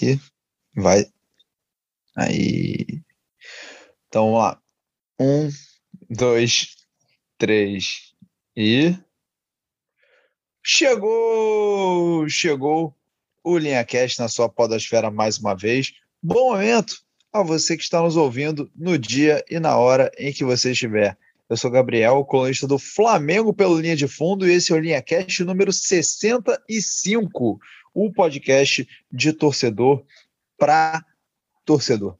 aqui. Vai. Aí. Então vamos lá. Um, dois, três e. Chegou! Chegou o Linha Cast na sua podosfera mais uma vez. Bom momento a você que está nos ouvindo no dia e na hora em que você estiver. Eu sou Gabriel, colunista do Flamengo pelo Linha de Fundo, e esse é o Linha Cast número 65, o podcast de torcedor para torcedor.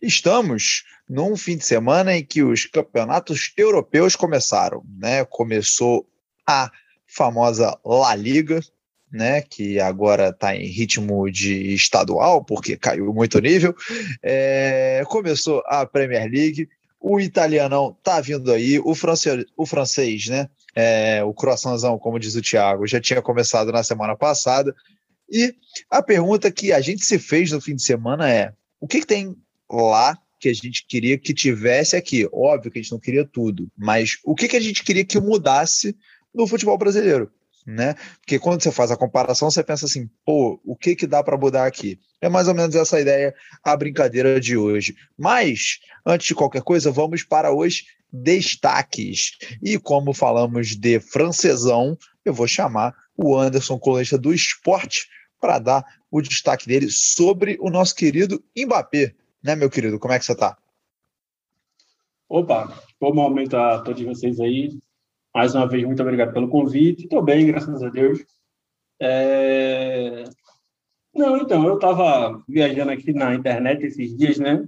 Estamos num fim de semana em que os campeonatos europeus começaram, né? Começou a famosa La Liga, né, que agora está em ritmo de estadual, porque caiu muito nível. É, começou a Premier League, o italianão está vindo aí, o francês, o francês né, é, o croissantão, como diz o Thiago, já tinha começado na semana passada. E a pergunta que a gente se fez no fim de semana é: o que, que tem lá que a gente queria que tivesse aqui? Óbvio que a gente não queria tudo, mas o que, que a gente queria que mudasse no futebol brasileiro? né? Porque quando você faz a comparação, você pensa assim, pô, o que que dá para mudar aqui? É mais ou menos essa ideia, a brincadeira de hoje. Mas, antes de qualquer coisa, vamos para os destaques. E como falamos de francesão, eu vou chamar o Anderson, colunista do esporte, para dar o destaque dele sobre o nosso querido Mbappé. Né, meu querido? Como é que você está? Opa, bom momento a todos vocês aí. Mais uma vez, muito obrigado pelo convite. Estou bem, graças a Deus. É... Não, então, eu estava viajando aqui na internet esses dias, né?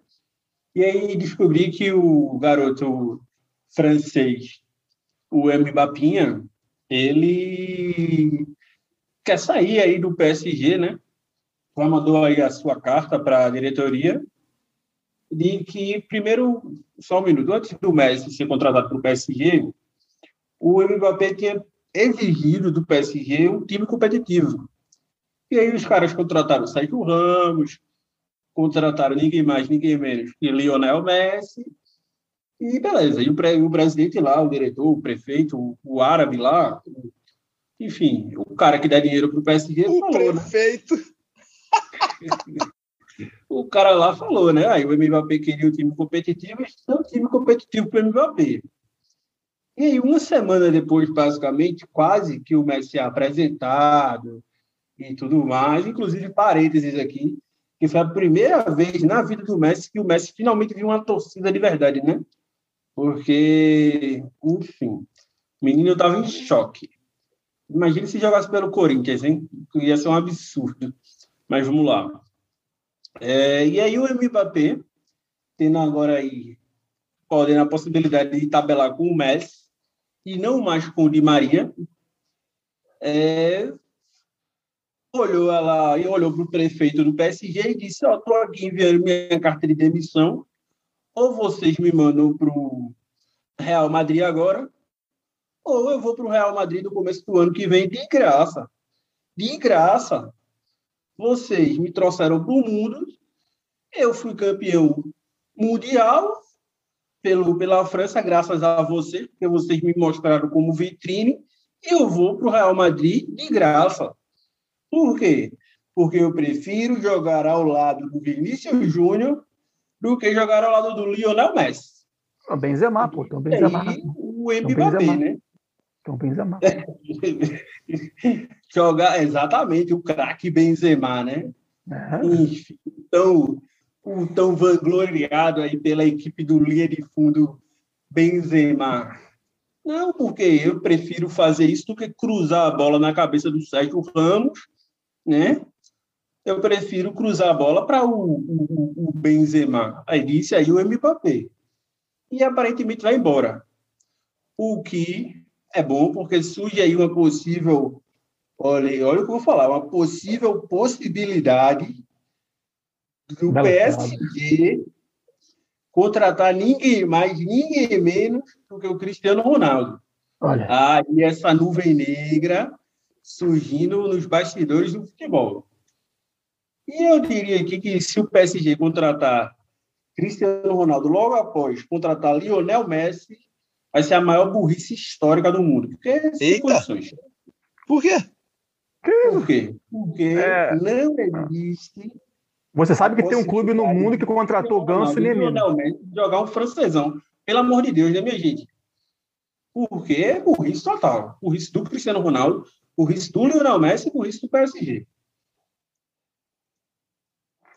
E aí descobri que o garoto francês, o Mbapinha, ele quer sair aí do PSG, né? Já mandou aí a sua carta para a diretoria de que, primeiro, só um minuto, antes do Messi ser contratado para o PSG, o Mbappé tinha exigido do PSG um time competitivo. E aí os caras contrataram Sérgio Ramos, contrataram ninguém mais, ninguém menos que Lionel Messi, e beleza. E o, o presidente lá, o diretor, o prefeito, o, o árabe lá, enfim, o cara que dá dinheiro para o PSG o falou, né? prefeito. Né? o cara lá falou, né? Aí o Mbappé queria um time competitivo, e um time competitivo para o Mbappé. E aí, uma semana depois, basicamente, quase que o Messi é apresentado e tudo mais, inclusive parênteses aqui, que foi a primeira vez na vida do Messi que o Messi finalmente viu uma torcida de verdade, né? Porque, enfim, o menino estava em choque. Imagina se jogasse pelo Corinthians, hein? Ia ser um absurdo. Mas vamos lá. É, e aí o Mbappé, tendo agora aí, podendo a possibilidade de tabelar com o Messi, e não mais com o Di Maria, é, olhou ela e olhou para o prefeito do PSG e disse: Ó, estou aqui enviando minha carta de demissão, ou vocês me mandam para o Real Madrid agora, ou eu vou para o Real Madrid no começo do ano que vem de graça. De graça. Vocês me trouxeram para o mundo, eu fui campeão mundial, pelo, pela França, graças a vocês, porque vocês me mostraram como vitrine, e eu vou para o Real Madrid de graça. Por quê? Porque eu prefiro jogar ao lado do Vinícius Júnior do que jogar ao lado do Lionel Messi. O Benzema, pô, tem o Benzema. E o Mbappé, né? Tem o Benzema. jogar, exatamente, o craque Benzema, né? É. Enfim, então, o tão vangloriado aí pela equipe do linha de fundo Benzema. Não, porque eu prefiro fazer isso do que cruzar a bola na cabeça do Sérgio Ramos, né? Eu prefiro cruzar a bola para o, o, o, Benzema. Aí disse aí o Mbappé. E aparentemente vai embora. O que é bom, porque surge aí uma possível. Olha, olha o que eu vou falar, uma possível possibilidade do PSG contratar ninguém mais, ninguém menos do que o Cristiano Ronaldo. Olha. Aí essa nuvem negra surgindo nos bastidores do futebol. E eu diria aqui que se o PSG contratar Cristiano Ronaldo logo após contratar Lionel Messi, vai ser a maior burrice histórica do mundo. Porque Eita. Por quê? Por quê? Porque é... não existe Você sabe que tem um clube no mundo que contratou Ganso e Nenê. Jogar um francesão. Pelo amor de Deus, né, minha gente? Porque é burrice total. Burrice do Cristiano Ronaldo, burrice do Lionel Messi e burrice do PSG.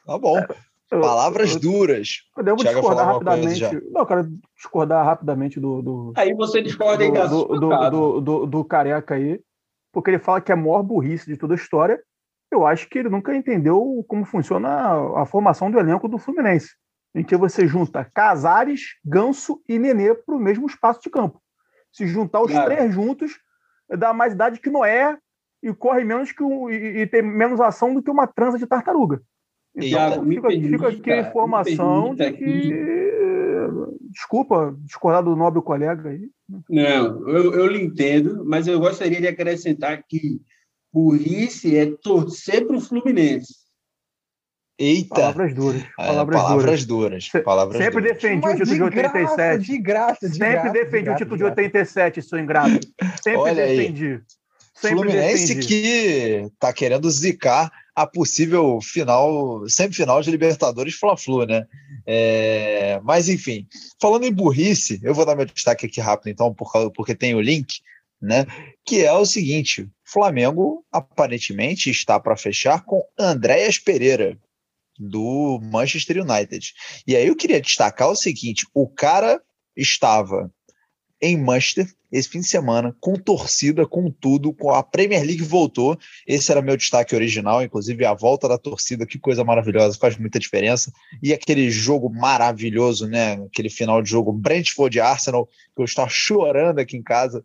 Tá bom. Palavras eu, duras. Eu devo Thiago discordar rapidamente. Não, eu quero discordar rapidamente do. do aí você discorda aí do, do, do, do, do, do Careca aí, porque ele fala que é a maior burrice de toda a história. Eu acho que ele nunca entendeu como funciona a, a formação do elenco do Fluminense, em que você junta Casares, Ganso e Nenê para o mesmo espaço de campo. Se juntar os claro. três juntos, dá mais idade que Noé e corre menos que um, e, e tem menos ação do que uma transa de tartaruga. Então, fica, permita, fica aqui a informação de que. Desculpa discordar do nobre colega aí. Não, eu, eu lhe entendo, mas eu gostaria de acrescentar que burrice é torcer para o Fluminense. Eita! Palavras duras. É, palavras, palavras duras. duras. Palavras sempre duras. defendi Mas o título de, 87. Graça, de graça, de Sempre graça, defendi de o título de, de 87, seu ingrato. Sempre Olha defendi. Aí. Sempre Fluminense que tá querendo zicar a possível final, semifinal de Libertadores Fla-Flu, né? É, mas enfim, falando em burrice, eu vou dar meu destaque aqui rápido, então, porque tem o link, né? Que é o seguinte: Flamengo aparentemente está para fechar com Andréas Pereira do Manchester United. E aí eu queria destacar o seguinte: o cara estava em Manchester esse fim de semana, com torcida, com tudo, com a Premier League voltou. Esse era meu destaque original, inclusive a volta da torcida, que coisa maravilhosa, faz muita diferença. E aquele jogo maravilhoso, né? Aquele final de jogo Brentford e Arsenal, que eu estava chorando aqui em casa,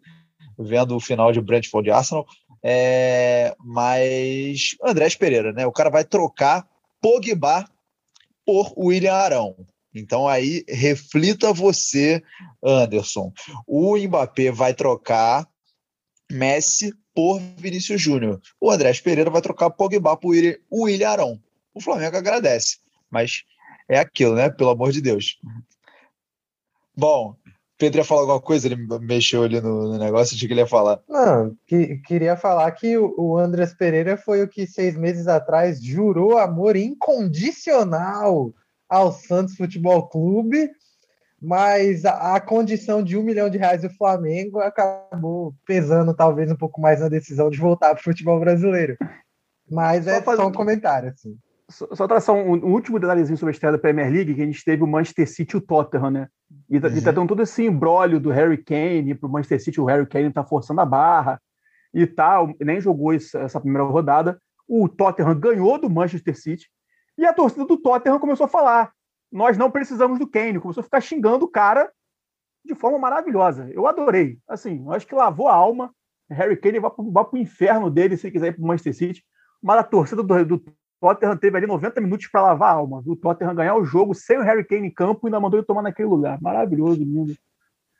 vendo o final de Brentford e Arsenal. É, mas Andrés Pereira, né? O cara vai trocar Pogba por William Arão. Então aí reflita você, Anderson. O Mbappé vai trocar Messi por Vinícius Júnior. O Andrés Pereira vai trocar Pogba por William Arão. O Flamengo agradece, mas é aquilo, né? Pelo amor de Deus. Bom, Pedro ia falar alguma coisa, ele mexeu ali no, no negócio, de que ele ia falar. Não, que, queria falar que o, o Andrés Pereira foi o que seis meses atrás jurou amor incondicional ao Santos Futebol Clube, mas a, a, condição de um milhão de reais do Flamengo acabou pesando talvez um pouco mais na decisão de voltar para o futebol brasileiro. Mas só é fazer... só um comentário, assim. Só, só traçar um, um, último detalhezinho sobre a estreia da Premier League, que a gente teve o Manchester City e o Tottenham, né? E, tá, uhum. e tá dando todo esse embrólio do Harry Kane para o Manchester City, o Harry Kane tá forçando a barra e tal, nem jogou isso, essa primeira rodada. O Tottenham ganhou do Manchester City e a torcida do Tottenham começou a falar: nós não precisamos do Kane, começou a ficar xingando o cara de forma maravilhosa. Eu adorei. Assim, acho que lavou a alma. Harry Kane vai para o inferno dele se quiser ir para o Manchester City. Mas a torcida do, do Tottenham teve ali 90 minutos para lavar a alma. O Tottenham ganhar o jogo sem o Harry Kane em campo e ainda mandou ele tomar naquele lugar. Maravilhoso, lindo.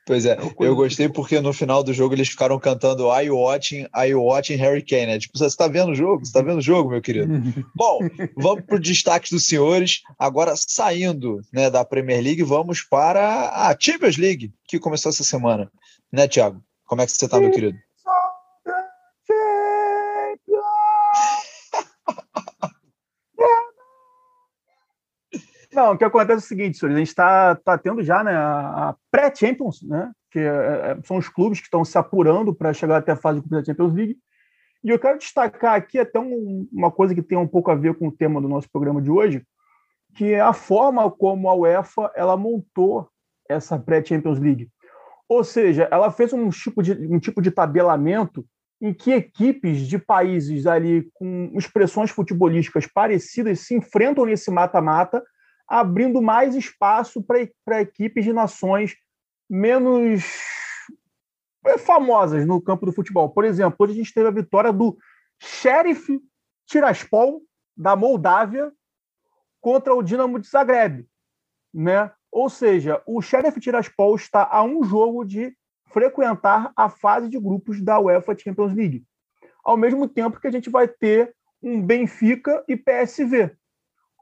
Pois é, é eu gostei porque no final do jogo eles ficaram cantando I watching, I watching Harry Kane. É tipo, você está vendo o jogo? Você está vendo o jogo, meu querido? Bom, vamos para o destaque dos senhores. Agora, saindo né, da Premier League, vamos para a Champions League, que começou essa semana. Né, Thiago? Como é que você está, meu querido? Não, o que acontece é o seguinte, senhores, a gente está tá tendo já né, a pré-Champions, né, que é, é, são os clubes que estão se apurando para chegar até a fase da Champions League. E eu quero destacar aqui até um, uma coisa que tem um pouco a ver com o tema do nosso programa de hoje, que é a forma como a UEFA ela montou essa pré-Champions League. Ou seja, ela fez um tipo de, um tipo de tabelamento em que equipes de países ali com expressões futebolísticas parecidas se enfrentam nesse mata-mata abrindo mais espaço para equipes de nações menos é, famosas no campo do futebol. Por exemplo, hoje a gente teve a vitória do Sheriff Tiraspol, da Moldávia, contra o Dinamo de Zagreb. Né? Ou seja, o Sheriff Tiraspol está a um jogo de frequentar a fase de grupos da UEFA Champions League. Ao mesmo tempo que a gente vai ter um Benfica e PSV.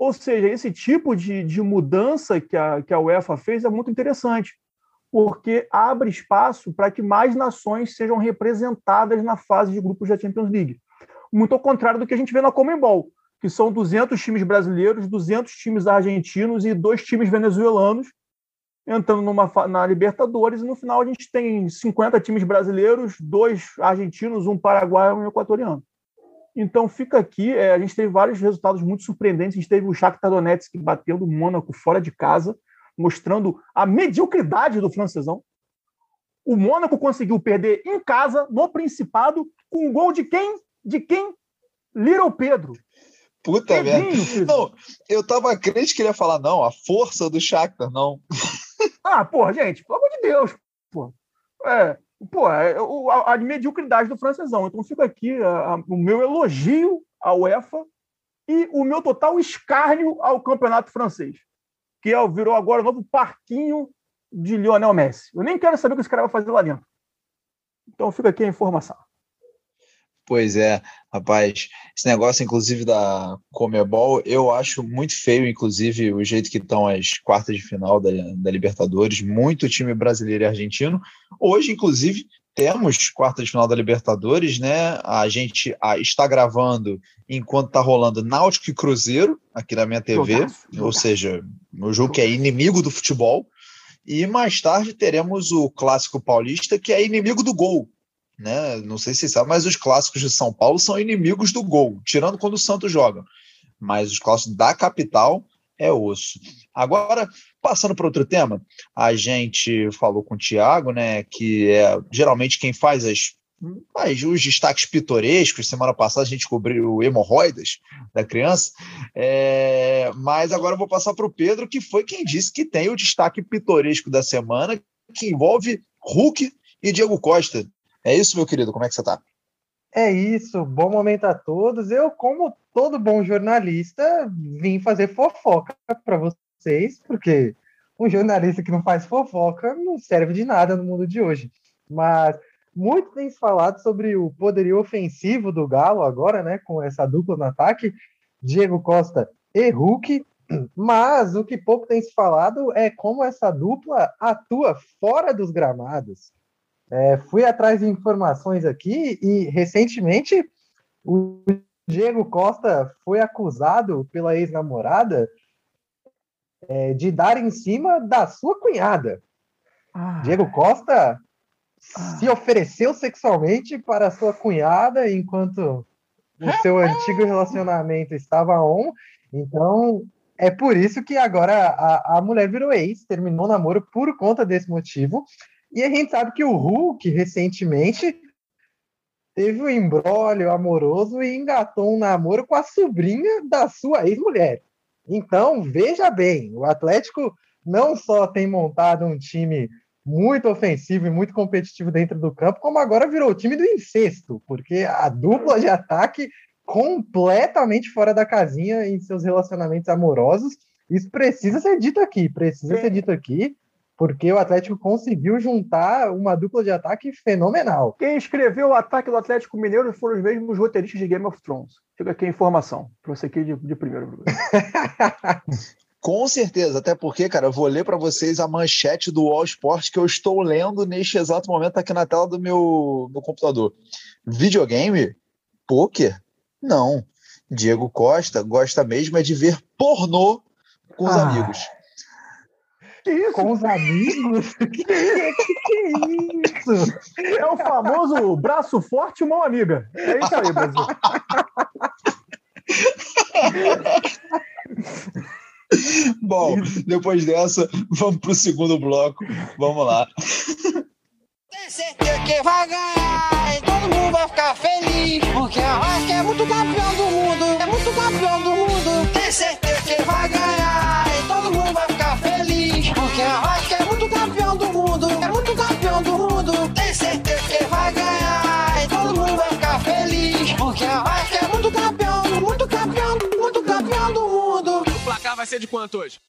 Ou seja, esse tipo de, de mudança que a, que a UEFA fez é muito interessante, porque abre espaço para que mais nações sejam representadas na fase de grupos da Champions League. Muito ao contrário do que a gente vê na Comembol, que são 200 times brasileiros, 200 times argentinos e dois times venezuelanos entrando numa, na Libertadores, e no final a gente tem 50 times brasileiros, dois argentinos, um paraguaio e um equatoriano. Então fica aqui, é, a gente teve vários resultados muito surpreendentes, a gente teve o Shakhtar Donetsk batendo o Mônaco fora de casa, mostrando a mediocridade do francesão. O Mônaco conseguiu perder em casa, no Principado, com o gol de quem? De quem? Little Pedro. Puta merda. Não, eu tava crente que ele ia falar, não, a força do Shakhtar, não. Ah, porra, gente, pelo amor de Deus. Porra. É, porra, é, a, a, mediocridade do francesão. Então fica aqui a, a, o meu elogio à UEFA e o meu total escárnio ao campeonato francês, que é, virou agora o novo parquinho de Lionel Messi. Eu nem quero saber o que esse cara vai fazer lá dentro. Então fica aqui a informação. Pois é, rapaz, esse negócio, inclusive, da Comebol, eu acho muito feio, inclusive, o jeito que estão as quartas de final da, da Libertadores, muito time brasileiro e argentino. Hoje, inclusive, temos quartas de final da Libertadores, né? A gente a, está gravando enquanto está rolando Náutico e Cruzeiro aqui na minha TV, jogaço, jogaço. ou seja, o jogo que é inimigo do futebol. E mais tarde teremos o clássico paulista, que é inimigo do gol, né? Não sei se sabe, mas os clássicos de São Paulo são inimigos do gol, tirando quando o Santos joga. Mas os clássicos da capital é osso. Agora, passando para outro tema, a gente falou com o Thiago, né, que é geralmente quem faz as mas os destaques pitorescos, semana passada a gente cobriu hemorroidas da criança, é, mas agora eu vou passar para o Pedro, que foi quem disse que tem o destaque pitoresco da semana, que envolve Hulk e Diego Costa. É isso, meu querido? Como é que você está? É isso, bom momento a todos. Eu, como todo bom jornalista, vim fazer fofoca para vocês, porque um jornalista que não faz fofoca não serve de nada no mundo de hoje. Mas muito tem se falado sobre o poderio ofensivo do Galo agora, né, com essa dupla no ataque, Diego Costa e Hulk. Mas o que pouco tem se falado é como essa dupla atua fora dos gramados. É, fui atrás de informações aqui e recentemente o Diego Costa foi acusado pela ex-namorada é, de dar em cima da sua cunhada. Ah. Diego Costa ah. se ofereceu sexualmente para sua cunhada enquanto o seu antigo relacionamento estava on. Então, é por isso que agora a, a mulher virou ex, terminou o namoro por conta desse motivo. E a gente sabe que o Hulk, recentemente, teve um embrólio amoroso e engatou um namoro com a sobrinha da sua ex-mulher. Então, veja bem, o Atlético não só tem montado um time muito ofensivo e muito competitivo dentro do campo, como agora virou o time do incesto, porque a dupla de ataque completamente fora da casinha em seus relacionamentos amorosos. Isso precisa ser dito aqui, precisa ser dito aqui porque o Atlético conseguiu juntar uma dupla de ataque fenomenal. Quem escreveu o ataque do Atlético Mineiro foram os mesmos roteiristas de Game of Thrones. Fica aqui a informação, para você aqui de, de primeiro. Com certeza, até porque, cara, eu vou ler para vocês a manchete do All Sport que eu estou lendo neste exato momento aqui na tela do meu, meu computador. Videogame? Poker? Não. Diego Costa gosta mesmo é de ver pornô com os ah. amigos. Que isso? Com os amigos? que, que, que é isso? É o famoso braço forte e mão amiga. É isso aí, Brasil. Bom, depois dessa, vamos para o segundo bloco. Vamos lá. Tem certeza que vai ganhar e todo mundo vai ficar feliz. Porque a Vasco é muito campeão do mundo. É muito campeão do mundo. Tem certeza que vai ganhar vai ser de quanto hoje?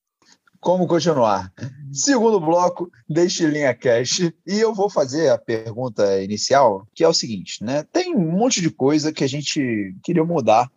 como continuar. Segundo bloco deste Linha Cash. E eu vou fazer a pergunta inicial, que é o seguinte, né? Tem um monte de coisa que a gente queria mudar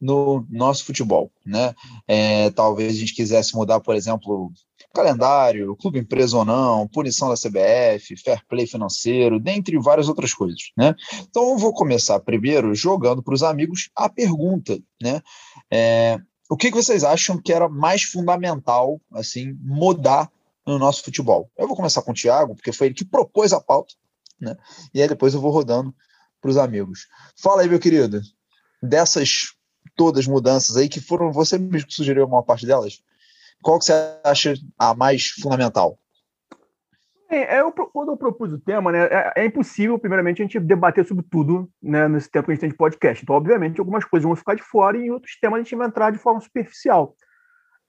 no nosso futebol, né? É, talvez a gente quisesse mudar, por exemplo, calendário, clube empresa ou não, punição da CBF, fair play financeiro, dentre várias outras coisas, né? Então eu vou começar primeiro jogando para os amigos a pergunta, né? É, o que, vocês acham que era mais fundamental, assim, mudar no nosso futebol? Eu vou começar com o Thiago, porque foi ele que propôs a pauta, né? E aí depois eu vou rodando para os amigos. Fala aí, meu querido, dessas todas mudanças aí que foram você mesmo sugeriu uma parte delas, qual que você acha a mais fundamental? É, eu, quando eu propus o tema, né, é, é, impossível, primeiramente, a gente debater sobre tudo né, nesse tempo que a gente tem de podcast. Então, obviamente, algumas coisas vão ficar de fora e em outros temas a gente vai entrar de forma superficial.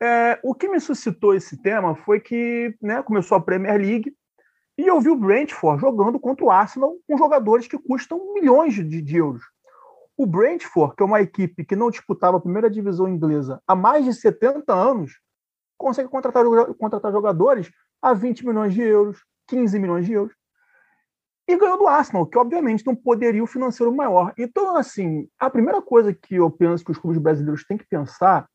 É, o que me suscitou esse tema foi que né, começou a Premier League e eu vi o Brentford jogando contra o Arsenal com jogadores que custam milhões de, de euros. O Brentford, que é uma equipe que não disputava a primeira divisão inglesa há mais de 70 anos, consegue contratar, contratar jogadores a 20 milhões de euros, 15 milhões de euros. E ganhou do Arsenal, que obviamente tem um poderio financeiro maior. Então, assim, a primeira coisa que eu penso que os clubes brasileiros têm que pensar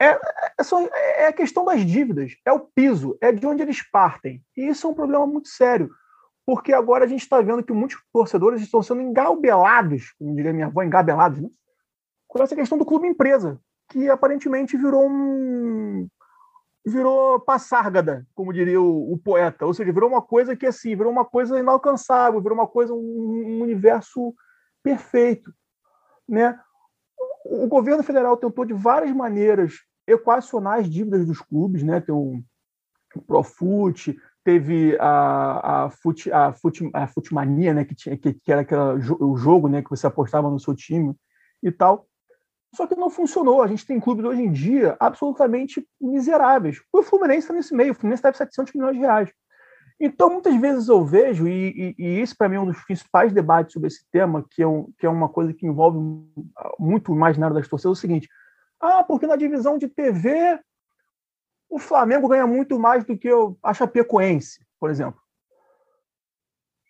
é, é, é a questão das dívidas, é o piso, é de onde eles partem. E isso é um problema muito sério, porque agora a gente está vendo que muitos torcedores estão sendo engabelados, como diria minha avó, engabelados, né? com essa questão do clube empresa, que aparentemente virou um, virou passárgada, como diria o, o, poeta, ou seja, virou uma coisa que assim, virou uma coisa inalcançável, virou uma coisa um, um universo perfeito, né? O, o governo federal tentou de várias maneiras equacionar as dívidas dos clubes, né? Tem o, o Profut, teve a a, fute, a, fute, a Futemania, né? Que tinha que, que era aquela, o jogo, né? Que você apostava no seu time e tal. Só que não funcionou. A gente tem clubes hoje em dia absolutamente miseráveis. O Fluminense está nesse meio. O Fluminense deve 700 milhões de reais. Então, muitas vezes eu vejo, e, e, e isso para mim é um dos principais debates sobre esse tema, que é, um, que é uma coisa que envolve muito o imaginário das torcidas, é o seguinte: ah, porque na divisão de TV o Flamengo ganha muito mais do que a Chapecoense, por exemplo.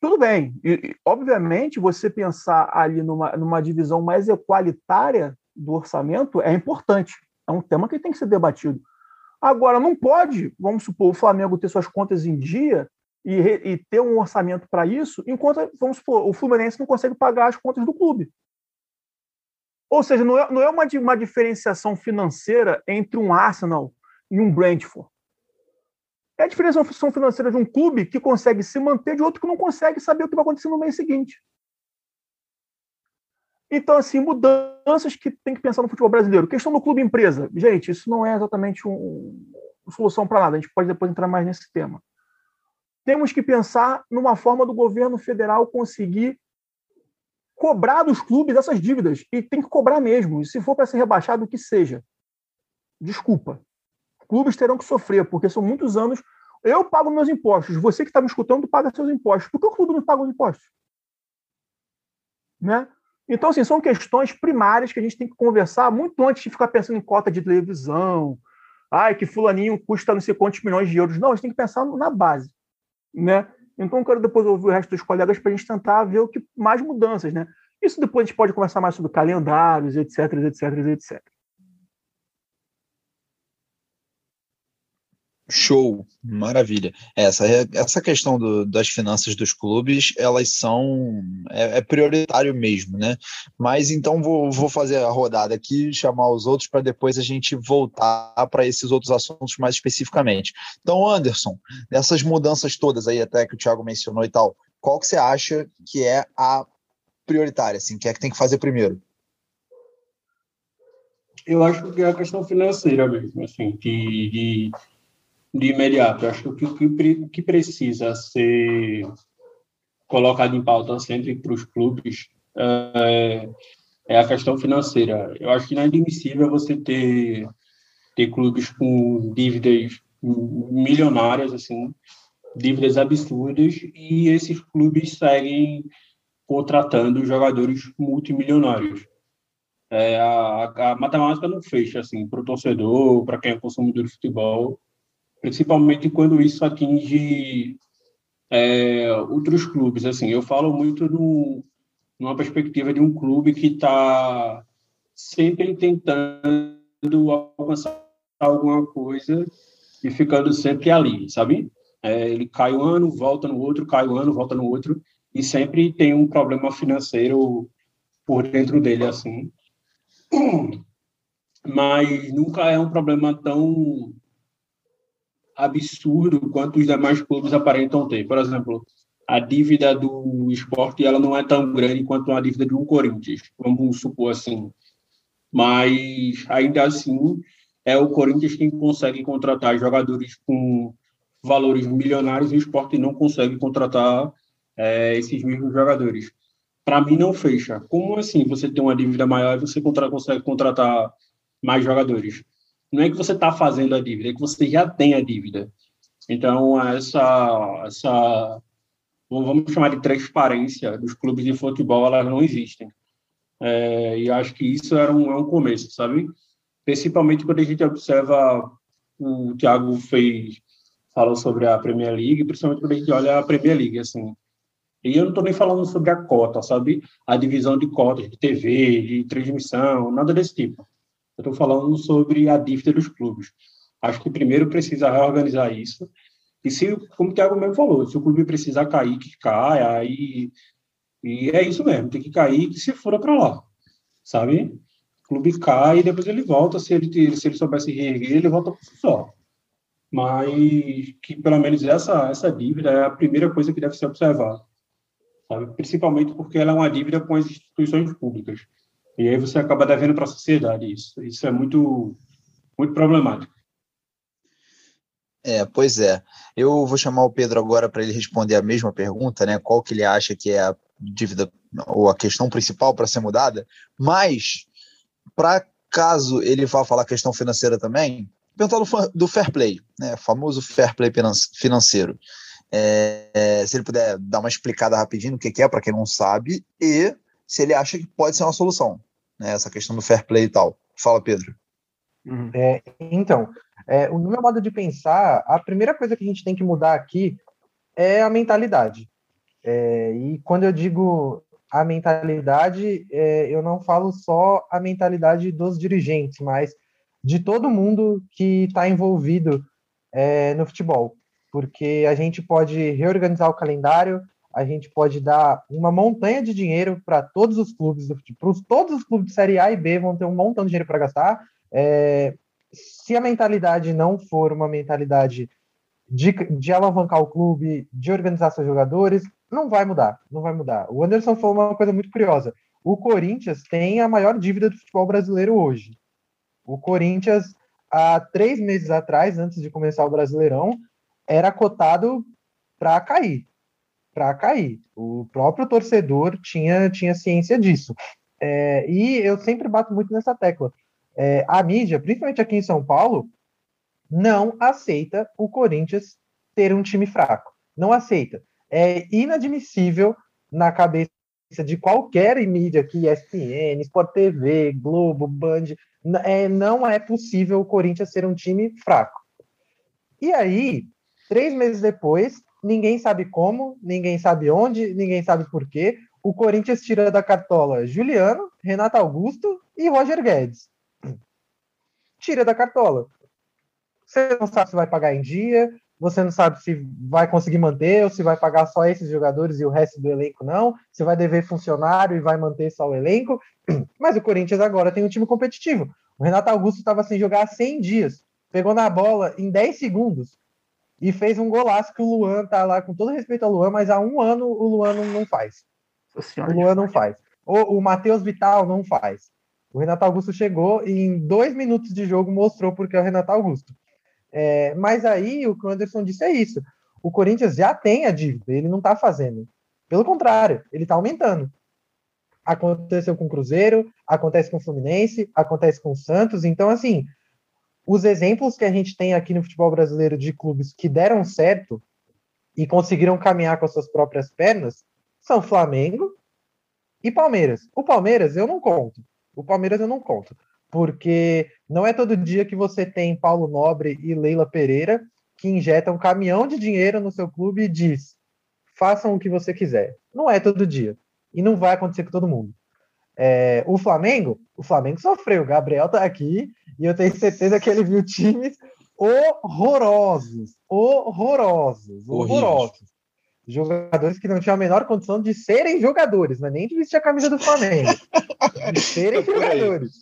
Tudo bem. E, obviamente, você pensar ali numa, numa divisão mais equalitária do orçamento é importante. É um tema que tem que ser debatido. Agora, não pode, vamos supor, o Flamengo ter suas contas em dia e, e ter um orçamento para isso, enquanto, vamos supor, o Fluminense não consegue pagar as contas do clube. Ou seja, não é, não é uma, uma diferenciação financeira entre um Arsenal e um Brentford. É a diferenciação financeira de um clube que consegue se manter de outro que não consegue saber o que vai acontecer no mês seguinte. Então, assim, mudanças que tem que pensar no futebol brasileiro. Questão do clube empresa. Gente, isso não é exatamente um, uma solução para nada. A gente pode depois entrar mais nesse tema. Temos que pensar numa forma do governo federal conseguir cobrar dos clubes essas dívidas. E tem que cobrar mesmo. E se for para ser rebaixado, que seja. Desculpa. Clubes terão que sofrer, porque são muitos anos. Eu pago meus impostos. Você que está me escutando paga seus impostos. Por que o clube não paga os impostos? Né? Então, assim, são questões primárias que a gente tem que conversar muito antes de ficar pensando em cota de televisão. Ai, que fulaninho custa não sei quantos milhões de euros. Não, a gente tem que pensar na base, né? Então, eu quero depois ouvir o resto dos colegas para a gente tentar ver o que mais mudanças, né? Isso depois a gente pode conversar mais sobre calendários, etc, etc, etc. Show, maravilha. Essa, essa questão do, das finanças dos clubes, elas são. É, é, prioritário mesmo, né? Mas então vou, vou fazer a rodada aqui, chamar os outros para depois a gente voltar para esses outros assuntos mais especificamente. Então, Anderson, dessas mudanças todas aí, até que o Thiago mencionou e tal, qual que você acha que é a prioritária, assim, que é que tem que fazer primeiro? Eu acho que é a questão financeira mesmo, assim, de, de de imediato. Acho que o que, precisa ser colocado em pauta sempre para os clubes é, é, a questão financeira. Eu acho que não é admissível você ter, ter clubes com dívidas milionárias, assim, dívidas absurdas, e esses clubes seguem contratando jogadores multimilionários. É, a, a, matemática não fecha assim para o torcedor, para quem é consumidor de futebol principalmente quando isso atinge é, outros clubes. Assim, eu falo muito no, numa perspectiva de um clube que está sempre tentando alcançar alguma coisa e ficando sempre ali, sabe? É, ele cai um ano, volta no outro, cai um ano, volta no outro, e sempre tem um problema financeiro por dentro dele, assim. Mas nunca é um problema tão absurdo quanto os demais clubes aparentam ter. Por exemplo, a dívida do esporte ela não é tão grande quanto a dívida um Corinthians, vamos supor assim. Mas, ainda assim, é o Corinthians quem consegue contratar jogadores com valores milionários e o esporte não consegue contratar é, esses mesmos jogadores. Para mim, não fecha. Como assim você tem uma dívida maior e você contra, consegue contratar mais jogadores? Não é que você está fazendo a dívida, é que você já tem a dívida. Então, essa, essa vamos chamar de transparência dos clubes de futebol, elas não existem. É, e acho que isso era um, é um começo, sabe? Principalmente quando a gente observa, o Thiago fez, falou sobre a Premier League, principalmente quando a gente olha a Premier League, assim. E eu não estou nem falando sobre a cota, sabe? A divisão de cotas de TV, de transmissão, nada desse tipo. Eu estou falando sobre a dívida dos clubes. Acho que primeiro precisa reorganizar isso e se, como o Thiago mesmo falou, se o clube precisar cair, que caia, aí. E é isso mesmo, tem que cair que se for para lá, sabe? O clube cai e depois ele volta. Se ele, se ele soubesse reerguer, ele volta por si só. Mas que pelo menos essa, essa dívida é a primeira coisa que deve ser observada, sabe? Principalmente porque ela é uma dívida com as instituições públicas. E aí você acaba devendo para a sociedade isso. Isso é muito, muito problemático. É, pois é. Eu vou chamar o Pedro agora para ele responder a mesma pergunta, né? Qual que ele acha que é a dívida ou a questão principal para ser mudada? Mas, para caso ele vá falar questão financeira também, perguntar do, do fair play, né? Famoso fair play financeiro. É, é, se ele puder dar uma explicada rapidinho no que, que é, para quem não sabe, e se ele acha que pode ser uma solução, né? Essa questão do fair play e tal. Fala, Pedro. Uhum. É, então, é, no meu modo de pensar, a primeira coisa que a gente tem que mudar aqui é a mentalidade. É, e quando eu digo a mentalidade, é, eu não falo só a mentalidade dos dirigentes, mas de todo mundo que está envolvido é, no futebol. Porque a gente pode reorganizar o calendário, a gente pode dar uma montanha de dinheiro para todos os clubes futebol. Todos os clubes de Série A e B vão ter um montão de dinheiro para gastar. É, se a mentalidade não for uma mentalidade de, de alavancar o clube, de organizar seus jogadores, não vai mudar, não vai mudar. O Anderson falou uma coisa muito curiosa. O Corinthians tem a maior dívida do futebol brasileiro hoje. O Corinthians, há três meses atrás, antes de começar o Brasileirão, era cotado para cair. Para cair. O próprio torcedor tinha, tinha ciência disso. É, e eu sempre bato muito nessa tecla é, a mídia, principalmente aqui em São Paulo, não aceita o Corinthians ter um time fraco. Não aceita. É inadmissível na cabeça de qualquer mídia aqui, ESPN, Sport TV, Globo, Band, é, não é possível o Corinthians ser um time fraco. E aí, três meses depois, ninguém sabe como, ninguém sabe onde, ninguém sabe por quê. O Corinthians tira da cartola Juliano, Renato Augusto e Roger Guedes tira da cartola. Você não sabe se vai pagar em dia, você não sabe se vai conseguir manter ou se vai pagar só esses jogadores e o resto do elenco não, se vai dever funcionário e vai manter só o elenco. Mas o Corinthians agora tem um time competitivo. O Renato Augusto estava sem jogar há 100 dias, pegou na bola em 10 segundos e fez um golaço que o Luan tá lá, com todo respeito ao Luan, mas há um ano o Luan não faz. O Luan não faz. O, o Matheus Vital não faz. O Renato Augusto chegou e em dois minutos de jogo mostrou porque é o Renato Augusto. É, mas aí o que o Anderson disse é isso. O Corinthians já tem a dívida, ele não está fazendo. Pelo contrário, ele está aumentando. Aconteceu com o Cruzeiro, acontece com o Fluminense, acontece com o Santos. Então, assim, os exemplos que a gente tem aqui no futebol brasileiro de clubes que deram certo e conseguiram caminhar com as suas próprias pernas são Flamengo e Palmeiras. O Palmeiras eu não conto, o Palmeiras eu não conto, porque não é todo dia que você tem Paulo Nobre e Leila Pereira que injetam um caminhão de dinheiro no seu clube e diz: façam o que você quiser. Não é todo dia. E não vai acontecer com todo mundo. É, o Flamengo, o Flamengo sofreu. O Gabriel tá aqui e eu tenho certeza que ele viu times horrorosos, horrorosos, horrorosos. Jogadores que não tinham a menor condição de serem jogadores, mas nem de vestir a camisa do Flamengo. de serem é jogadores.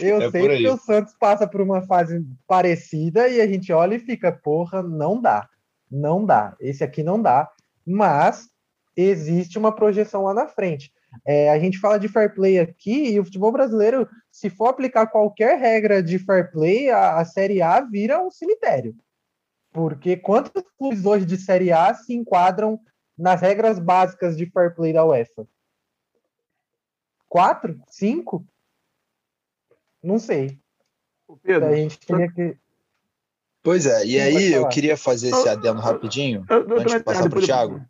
Eu é sei que o Santos passa por uma fase parecida e a gente olha e fica, porra, não dá. Não dá. Esse aqui não dá. Mas existe uma projeção lá na frente. É, a gente fala de fair play aqui e o futebol brasileiro, se for aplicar qualquer regra de fair play, a, a Série A vira um cemitério. Porque quantos clubes hoje de Série A se enquadram nas regras básicas de fair play da UEFA? Quatro? Cinco? Não sei. Pedro, a gente teria que. Pois é, e aí eu queria fazer esse adendo rapidinho, antes de passar para o Thiago.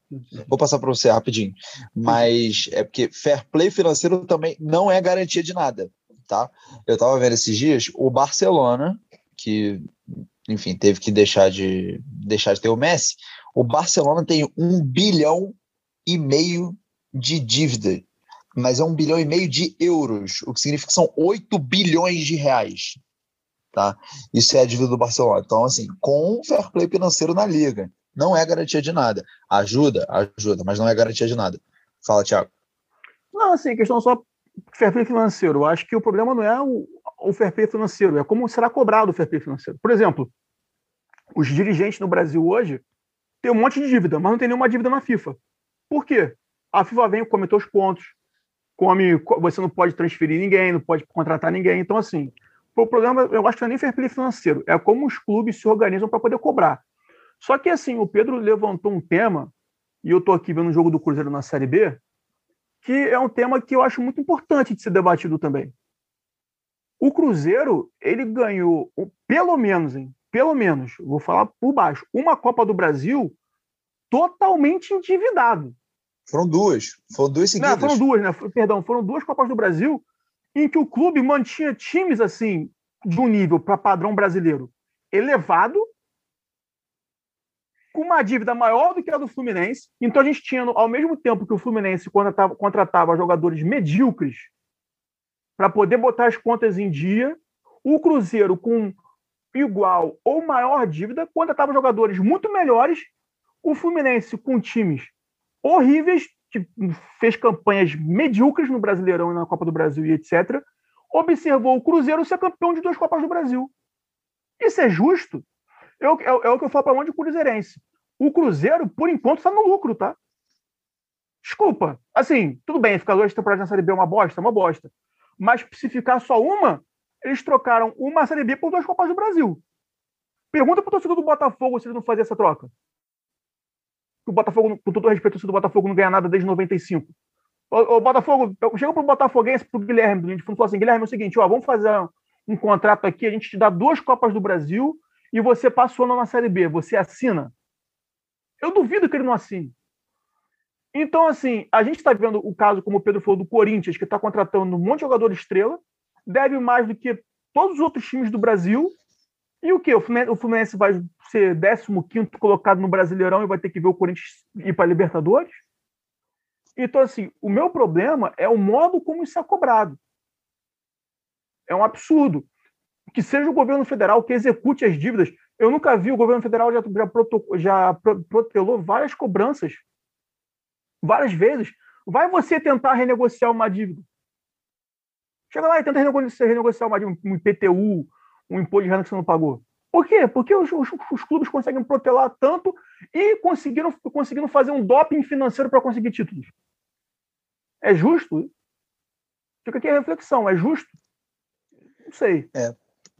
Vou passar para você rapidinho. Mas é porque fair play financeiro também não é garantia de nada, tá? Eu estava vendo esses dias, o Barcelona, que, enfim, teve que deixar de, deixar de ter o Messi, o Barcelona tem um bilhão e meio de dívida, mas é um bilhão e meio de euros, o que significa que são 8 bilhões de reais. Tá? Isso é a dívida do Barcelona. Então, assim, com fair play financeiro na liga, não é garantia de nada. Ajuda, ajuda, mas não é garantia de nada. Fala, Thiago. Não, assim, questão só fair play financeiro. Eu acho que o problema não é o, o fair play financeiro, é como será cobrado o fair play financeiro. Por exemplo, os dirigentes no Brasil hoje têm um monte de dívida, mas não tem nenhuma dívida na FIFA. Por quê? A FIFA vem, come os pontos, come, você não pode transferir ninguém, não pode contratar ninguém. Então, assim, o problema, eu acho que não é nem fair play financeiro, é como os clubes se organizam para poder cobrar. Só que, assim, o Pedro levantou um tema, e eu estou aqui vendo o jogo do Cruzeiro na Série B, que é um tema que eu acho muito importante de ser debatido também. O Cruzeiro, ele ganhou, pelo menos, hein, pelo menos, vou falar por baixo, uma Copa do Brasil totalmente endividado. Foram duas. Foram duas seguidas. Não, foram duas, né? Perdão, foram duas Copas do Brasil em que o clube mantinha times assim de um nível para padrão brasileiro elevado, com uma dívida maior do que a do Fluminense. Então a gente tinha, ao mesmo tempo que o Fluminense contratava, contratava jogadores medíocres para poder botar as contas em dia, o Cruzeiro com igual ou maior dívida contratava jogadores muito melhores, o Fluminense com times horríveis fez campanhas medíocres no Brasileirão e na Copa do Brasil e etc., observou o Cruzeiro ser campeão de duas Copas do Brasil. Isso é justo? É o, é, é o que eu falo para um monte de cruzeirense. O Cruzeiro, por enquanto, está no lucro, tá? Desculpa. Assim, tudo bem, ficar duas temporadas na Série B é uma bosta, é uma bosta. Mas se ficar só uma, eles trocaram uma Série B por duas Copas do Brasil. Pergunta para o torcedor do Botafogo se ele não fazia essa troca o Botafogo, com todo respeito, o Botafogo não ganha nada desde 95. O, o Botafogo, chega pro Botafoguense, pro Guilherme, a gente falou assim, Guilherme, é o seguinte, ó, vamos fazer um contrato aqui, a gente te dá duas Copas do Brasil e você passa o ano na Série B, você assina? Eu duvido que ele não assine. Então, assim, a gente está vendo o caso, como o Pedro falou, do Corinthians, que está contratando um monte de jogador estrela, deve mais do que todos os outros times do Brasil, e o que? O Fluminense vai ser 15 colocado no Brasileirão e vai ter que ver o Corinthians ir para a Libertadores? Então, assim, o meu problema é o modo como isso é cobrado. É um absurdo. Que seja o governo federal que execute as dívidas. Eu nunca vi o governo federal já, já, já protelou várias cobranças, várias vezes. Vai você tentar renegociar uma dívida. Chega lá e tenta renegociar, renegociar uma dívida, um IPTU, um imposto de renda que você não pagou. Por quê? Porque os, os, os clubes conseguem protelar tanto e conseguiram, conseguiram fazer um doping financeiro para conseguir títulos. É justo? Fica aqui a reflexão. É justo? Não sei. É,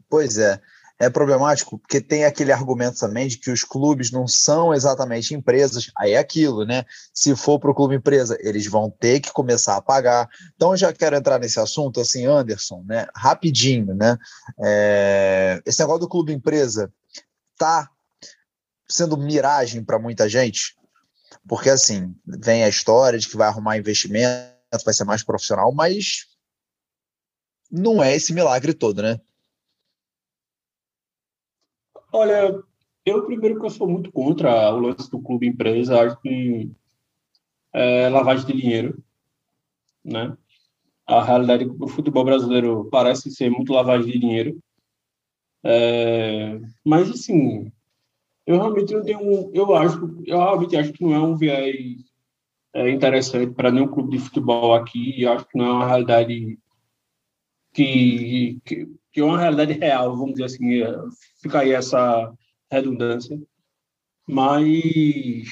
pois é é problemático porque tem aquele argumento também de que os clubes não são exatamente empresas. Aí é aquilo, né? Se for para o clube empresa, eles vão ter que começar a pagar. Então, eu já quero entrar nesse assunto, assim, Anderson, né? Rapidinho, né? É... Esse negócio do clube empresa tá sendo miragem para muita gente, porque assim vem a história de que vai arrumar investimento, vai ser mais profissional, mas não é esse milagre todo, né? Olha, eu primeiro que eu sou muito contra o lance do clube empresa, acho que é lavagem de dinheiro, né? A realidade do futebol brasileiro parece ser muito lavagem de dinheiro. É, mas, assim, eu realmente não tenho. Eu acho, eu realmente acho que não é um viés é, interessante para nenhum clube de futebol aqui. Eu acho que não é uma realidade que, que, que é uma realidade real, vamos dizer assim. é, Fica aí essa redundância. Mas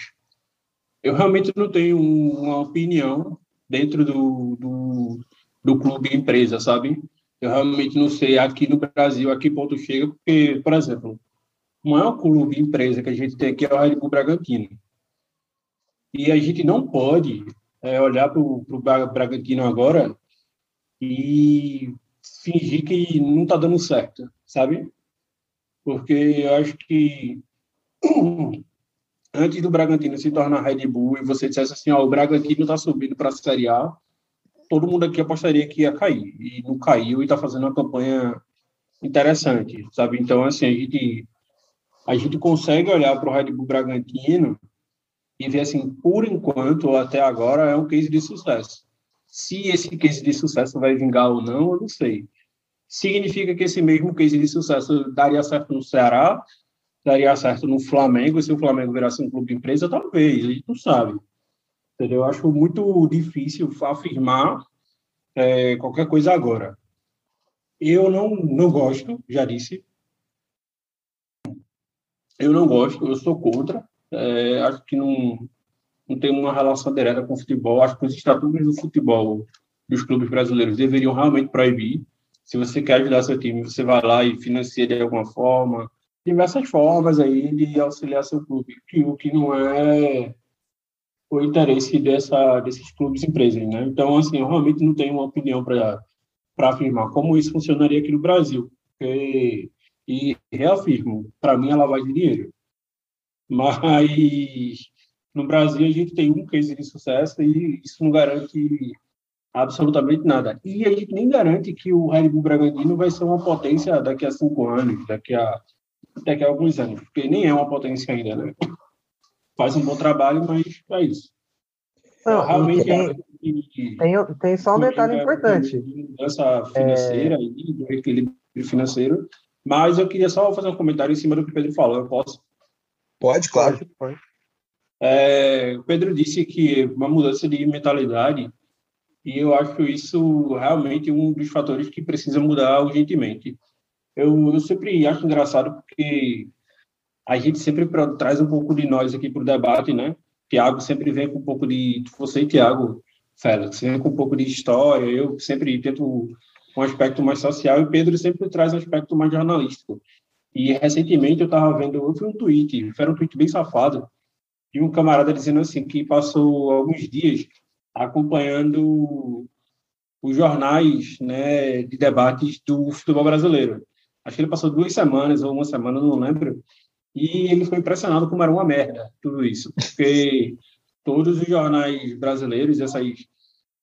eu realmente não tenho uma opinião dentro do, do, do clube empresa, sabe? Eu realmente não sei aqui no Brasil a que ponto chega, porque, por exemplo, o maior clube empresa que a gente tem aqui é o Red Bull Bragantino. E a gente não pode é, olhar para o Bragantino agora e fingir que não está dando certo, sabe? Porque eu acho que antes do Bragantino se tornar Red Bull e você dissesse assim, ó, o Bragantino está subindo para a Série A, todo mundo aqui apostaria que ia cair. E não caiu e está fazendo uma campanha interessante, sabe? Então, assim, a gente, a gente consegue olhar para o Red Bull Bragantino e ver, assim, por enquanto, ou até agora, é um case de sucesso. Se esse case de sucesso vai vingar ou não, eu não sei. Significa que esse mesmo case de sucesso daria certo no Ceará, daria certo no Flamengo, se o Flamengo virasse um clube empresa, talvez, a gente não sabe. Entendeu? Eu acho muito difícil afirmar é, qualquer coisa agora. Eu não, não gosto, já disse. Eu não gosto, eu sou contra. É, acho que não, não tem uma relação direta com o futebol. Acho que os estatutos do futebol dos clubes brasileiros deveriam realmente proibir. Se você quer ajudar seu time, você vai lá e financia de alguma forma. Diversas formas aí de auxiliar seu clube, que o que não é o interesse dessa, desses clubes empresas, né? Então, assim, eu realmente não tenho uma opinião para afirmar como isso funcionaria aqui no Brasil. E reafirmo, para mim é lavagem de dinheiro. Mas no Brasil a gente tem um case de sucesso e isso não garante absolutamente nada. E a gente nem garante que o Red Bull Bragantino vai ser uma potência daqui a cinco anos, daqui a, daqui a alguns anos, porque nem é uma potência ainda, né? Faz um bom trabalho, mas é isso. Não, realmente tem- que Tem, tem só um detalhe importante. Mudança financeira e do equilíbrio financeiro. Mas eu queria só fazer um comentário em cima do que o Pedro falou. Eu posso? Pode, claro. Pode, pode. É, o Pedro disse que uma mudança de mentalidade, e eu acho isso realmente um dos fatores que precisa mudar urgentemente. Eu, eu sempre acho engraçado porque a gente sempre traz um pouco de nós aqui para o debate, né? Tiago sempre vem com um pouco de. Você e Tiago, Félix, vem com um pouco de história. Eu sempre tento um aspecto mais social e Pedro sempre traz um aspecto mais jornalístico. E recentemente eu estava vendo, eu vi um tweet, era um tweet bem safado, de um camarada dizendo assim que passou alguns dias acompanhando os jornais né, de debates do futebol brasileiro. Acho que ele passou duas semanas ou uma semana, não lembro, e ele foi impressionado como era uma merda tudo isso, porque todos os jornais brasileiros, essas,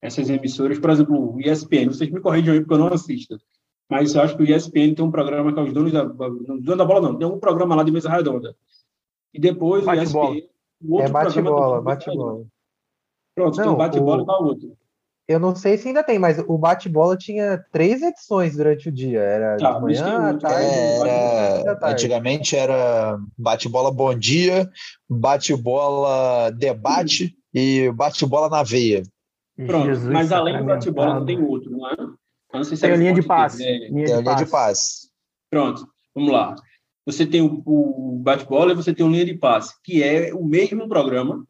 essas emissoras, por exemplo, o ESPN, vocês me corrijam aí porque eu não assisto, mas eu acho que o ESPN tem um programa que é os donos da, donos da bola, não, tem um programa lá de mesa redonda. E depois o ESPN, É bate-bola, bate-bola. Pronto, tem Não, um bate-bola o- outro. Eu não sei se ainda tem, mas o bate-bola tinha três edições durante o dia. Era Tá, de manhã, à tarde, É, e era, tarde. antigamente era bate-bola bom dia, bate-bola debate e bate-bola na veia. Pronto, Jesus mas além do bate-bola não tem outro, não é? Eu não sei se Tem é a linha de passe. Né? Linha Tem a de linha de passe. passe. Pronto, vamos lá. Você tem o, o bate-bola e você tem o linha de passe, que é o mesmo programa,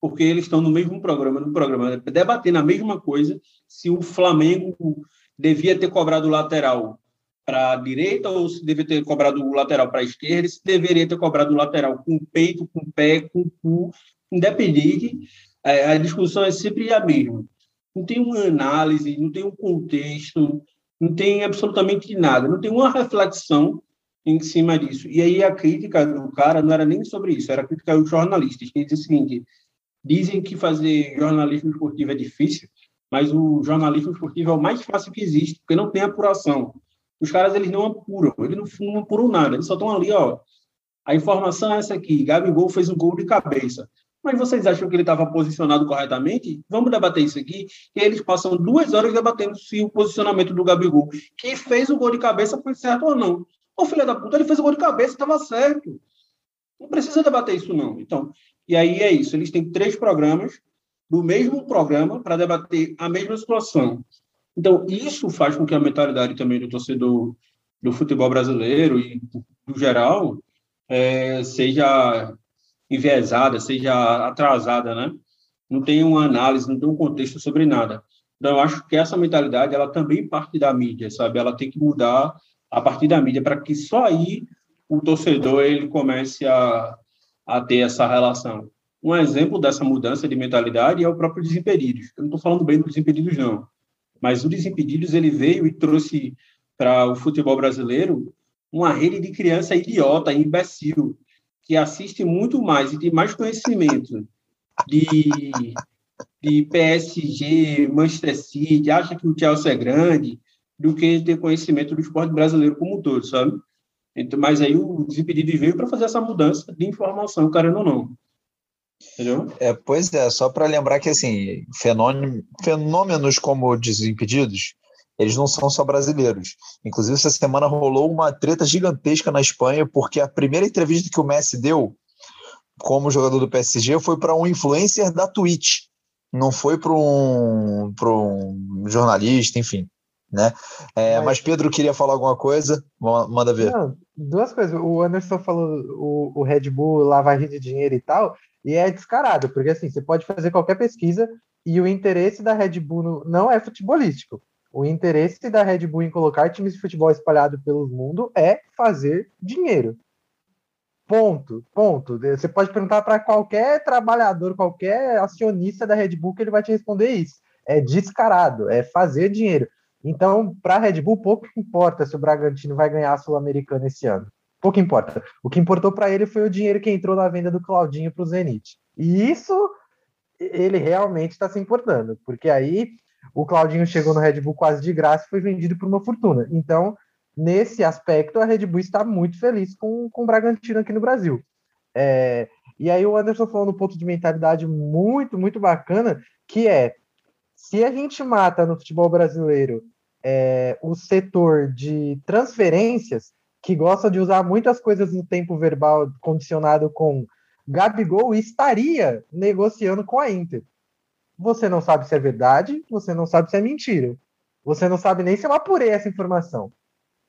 porque eles estão no mesmo programa, no programa, debatendo a mesma coisa, se o Flamengo devia ter cobrado o lateral para a direita ou se devia ter cobrado o lateral para a esquerda, se deveria ter cobrado o lateral com o peito, com o pé, com o cu, independente, é, a discussão é sempre a mesma. Não tem uma análise, não tem um contexto, não tem absolutamente nada, não tem uma reflexão em cima disso. E aí a crítica do cara não era nem sobre isso, era crítica aos jornalistas, que dizem o seguinte, dizem que fazer jornalismo esportivo é difícil, mas o jornalismo esportivo é o mais fácil que existe, porque não tem apuração. Os caras, eles não apuram, eles não, não apuram nada, eles só estão ali, ó, a informação é essa aqui, Gabigol fez um gol de cabeça. Mas vocês acham que ele estava posicionado corretamente? Vamos debater isso aqui. E eles passam duas horas debatendo se o posicionamento do Gabigol, que fez o gol de cabeça, foi certo ou não. Ô, filho da puta, ele fez o gol de cabeça, estava certo. Não precisa debater isso, não. Então, e aí é isso. Eles têm três programas do mesmo programa para debater a mesma situação. Então, isso faz com que a mentalidade também do torcedor do futebol brasileiro e do geral é, seja enviesada, seja atrasada, né? Não tem uma análise, não tem um contexto sobre nada. Então, eu acho que essa mentalidade, ela também parte da mídia, sabe? Ela tem que mudar a partir da mídia para que só aí o torcedor ele comece a, a ter essa relação. Um exemplo dessa mudança de mentalidade é o próprio Desimpedidos. Eu não estou falando bem do Desimpedidos, não. Mas o Desimpedidos ele veio e trouxe para o futebol brasileiro uma rede de criança idiota, imbecil, que assiste muito mais e tem mais conhecimento de, de PSG, Manchester City, acha que o Chelsea é grande, do que ter conhecimento do esporte brasileiro como um todo, sabe? Então, mas aí o Desimpedidos veio para fazer essa mudança de informação, querendo ou não. Entendeu? É, pois é, só para lembrar que assim, fenômeno, fenômenos como Desimpedidos, eles não são só brasileiros. Inclusive, essa semana rolou uma treta gigantesca na Espanha, porque a primeira entrevista que o Messi deu como jogador do PSG foi para um influencer da Twitch, não foi para um, um jornalista, enfim. Né? É, mas... mas... Pedro queria falar alguma coisa, manda ver. Não, duas coisas. O Anderson falou o, o Red Bull lavagem de dinheiro e tal. E é descarado, porque assim, você pode fazer qualquer pesquisa e o interesse da Red Bull no, não é futebolístico. O interesse da Red Bull em colocar times de futebol espalhado pelo mundo é fazer dinheiro. Ponto, ponto. Você pode perguntar para qualquer trabalhador, qualquer acionista da Red Bull que ele vai te responder isso. É descarado, é fazer dinheiro. Então, para a Red Bull, pouco importa se o Bragantino vai ganhar a Sul-Americana esse ano. Pouco importa. O que importou para ele foi o dinheiro que entrou na venda do Claudinho para o Zenit. E isso ele realmente está se importando, porque aí o Claudinho chegou no Red Bull quase de graça e foi vendido por uma fortuna. Então, nesse aspecto, a Red Bull está muito feliz com, com o Bragantino aqui no Brasil. É, e aí o Anderson falou um ponto de mentalidade muito, muito bacana, que é se a gente mata no futebol brasileiro é, o setor de transferências, que gosta de usar muitas coisas no tempo verbal condicionado com Gabigol estaria negociando com a Inter. Você não sabe se é verdade, você não sabe se é mentira. Você não sabe nem se eu apurei essa informação.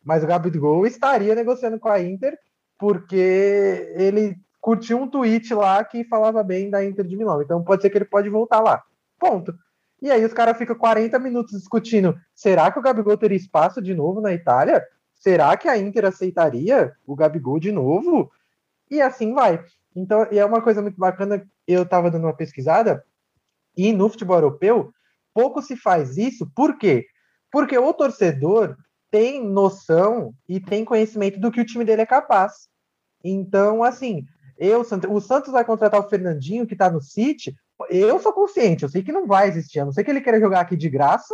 Mas o Gabigol estaria negociando com a Inter porque ele curtiu um tweet lá que falava bem da Inter de Milão. Então pode ser que ele pode voltar lá. Ponto. E aí os caras ficam 40 minutos discutindo: será que o Gabigol teria espaço de novo na Itália? Será que a Inter aceitaria o Gabigol de novo? E assim vai. Então, e é uma coisa muito bacana, eu estava dando uma pesquisada, e no futebol europeu, pouco se faz isso, por quê? Porque o torcedor tem noção e tem conhecimento do que o time dele é capaz. Então, assim, eu, o Santos vai contratar o Fernandinho, que está no City, eu sou consciente, eu sei que não vai existir, a não ser que ele queira jogar aqui de graça,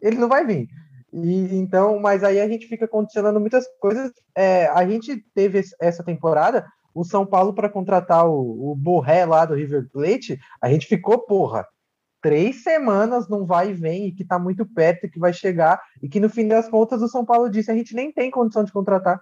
ele não vai vir. E, então, mas aí a gente fica condicionando muitas coisas. É, a gente teve essa temporada o São Paulo para contratar o, o Borré lá do River Plate, a gente ficou, porra, três semanas não vai e vem, e que tá muito perto, que vai chegar, e que no fim das contas o São Paulo disse, a gente nem tem condição de contratar.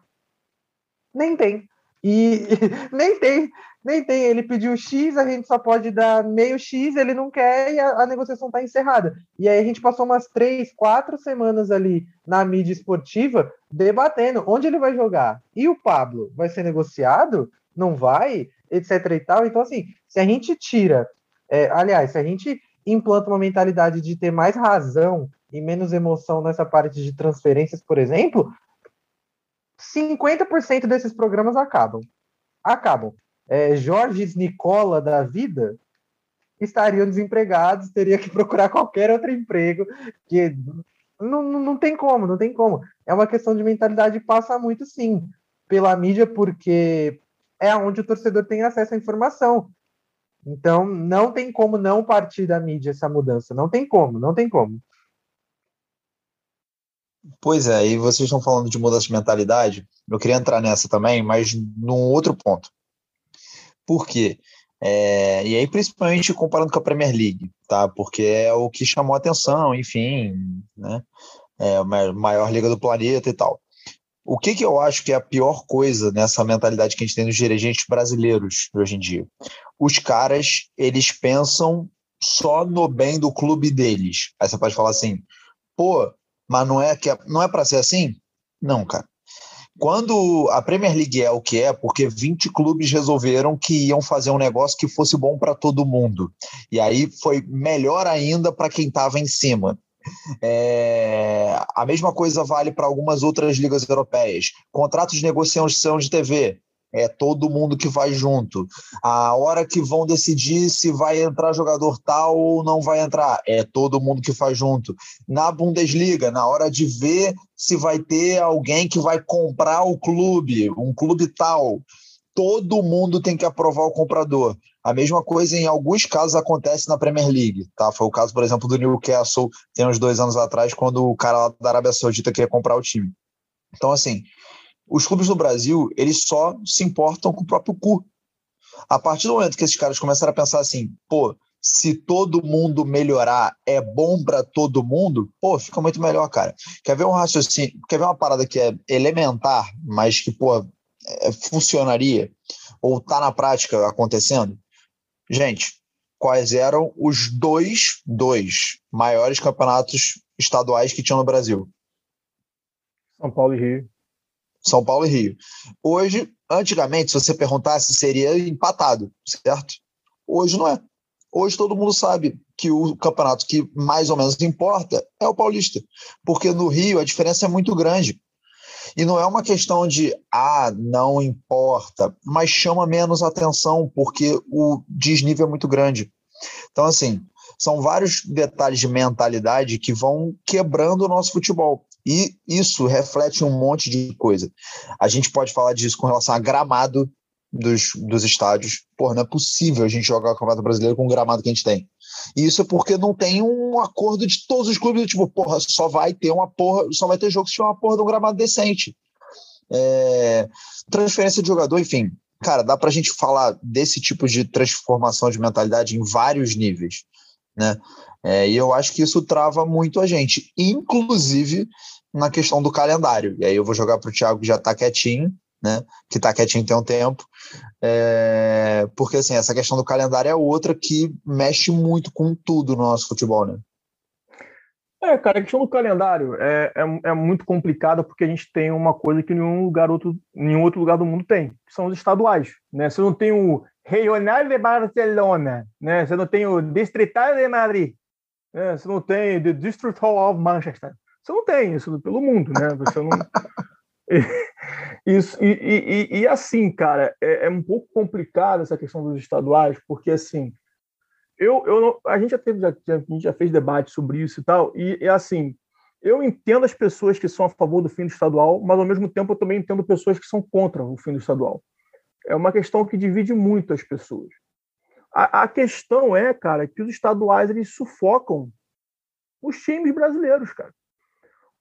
Nem tem. E nem tem, nem tem. Ele pediu X, a gente só pode dar meio X, ele não quer e a, a negociação está encerrada. E aí a gente passou umas três, quatro semanas ali na mídia esportiva debatendo onde ele vai jogar. E o Pablo vai ser negociado? Não vai? Etc e tal. Então, assim, se a gente tira, é, aliás, se a gente implanta uma mentalidade de ter mais razão e menos emoção nessa parte de transferências, por exemplo, 50% desses programas acabam. Acabam. É, Jorge Nicola da vida estariam desempregados, teria que procurar qualquer outro emprego, que não, não tem como, não tem como. É uma questão de mentalidade passa muito sim pela mídia, porque é onde o torcedor tem acesso à informação. Então, não tem como não partir da mídia essa mudança. Não tem como, não tem como. Pois é, e vocês estão falando de mudança de mentalidade, eu queria entrar nessa também, mas num outro ponto. Por quê? É, e aí, principalmente comparando com a Premier League, tá? Porque é o que chamou a atenção, enfim, né? É a maior liga do planeta e tal. o que, que eu acho que é a pior coisa nessa mentalidade que a gente tem dos dirigentes brasileiros hoje em dia? Os caras, eles pensam só no bem do clube deles. Aí você pode falar assim, pô, mas não é que é, não é para ser assim? Não, cara. Quando a Premier League é o que é, porque 20 clubes resolveram que iam fazer um negócio que fosse bom para todo mundo. E aí foi melhor ainda para quem estava em cima. É... A mesma coisa vale para algumas outras ligas europeias. Contratos de negociação de TV é todo mundo que vai junto. A hora que vão decidir se vai entrar jogador tal ou não vai entrar, é todo mundo que faz junto. Na Bundesliga, na hora de ver se vai ter alguém que vai comprar o clube, um clube tal, todo mundo tem que aprovar o comprador. A mesma coisa em alguns casos acontece na Premier League, tá? Foi o caso, por exemplo, do Newcastle, tem uns dois anos atrás, quando o cara lá da Arábia Saudita queria comprar o time. Então, assim, os clubes no Brasil, eles só se importam com o próprio cu. A partir do momento que esses caras começaram a pensar assim, pô, se todo mundo melhorar é bom para todo mundo, pô, fica muito melhor, cara. Quer ver um raciocínio, quer ver uma parada que é elementar, mas que, pô, é, funcionaria ou tá na prática acontecendo? Gente, quais eram os dois, dois maiores campeonatos estaduais que tinham no Brasil? São Paulo e Rio. São Paulo e Rio. Hoje, antigamente, se você perguntasse, seria empatado, certo? Hoje não é. Hoje todo mundo sabe que o campeonato que mais ou menos importa é o paulista, porque no Rio a diferença é muito grande. E não é uma questão de, ah, não importa, mas chama menos atenção, porque o desnível é muito grande. Então, assim, são vários detalhes de mentalidade que vão quebrando o nosso futebol. E isso reflete um monte de coisa. A gente pode falar disso com relação a gramado dos, dos estádios. Pô, não é possível a gente jogar o Campeonato Brasileiro com o gramado que a gente tem. E isso é porque não tem um acordo de todos os clubes, tipo, porra, só vai ter uma porra, só vai ter jogo se tiver uma porra de um gramado decente. É, transferência de jogador, enfim. Cara, dá pra gente falar desse tipo de transformação de mentalidade em vários níveis, né? É, e eu acho que isso trava muito a gente, inclusive na questão do calendário. E aí eu vou jogar para o Thiago que já está quietinho, né? Que está quietinho tem um tempo. É, porque assim, essa questão do calendário é outra que mexe muito com tudo no nosso futebol, né? É, cara, a questão do calendário é, é, é, muito complicada porque a gente tem uma coisa que nenhum lugar outro, nenhum outro lugar do mundo tem, que são os estaduais. Né? Você não tem o Regional de Barcelona, né? você não tem o Distrital de Madrid, né? você não tem o District of Manchester. Você não tem isso pelo mundo, né? Você não. isso, e, e, e, assim, cara, é, é, um pouco complicado essa questão dos estaduais, porque assim, eu, eu não, a gente já teve, já, a gente já fez debate sobre isso e tal, e, e assim, eu entendo as pessoas que são a favor do fim do estadual, mas ao mesmo tempo eu também entendo pessoas que são contra o fim do estadual. É uma questão que divide muito as pessoas. A, a questão é, cara, que os estaduais eles sufocam os times brasileiros, cara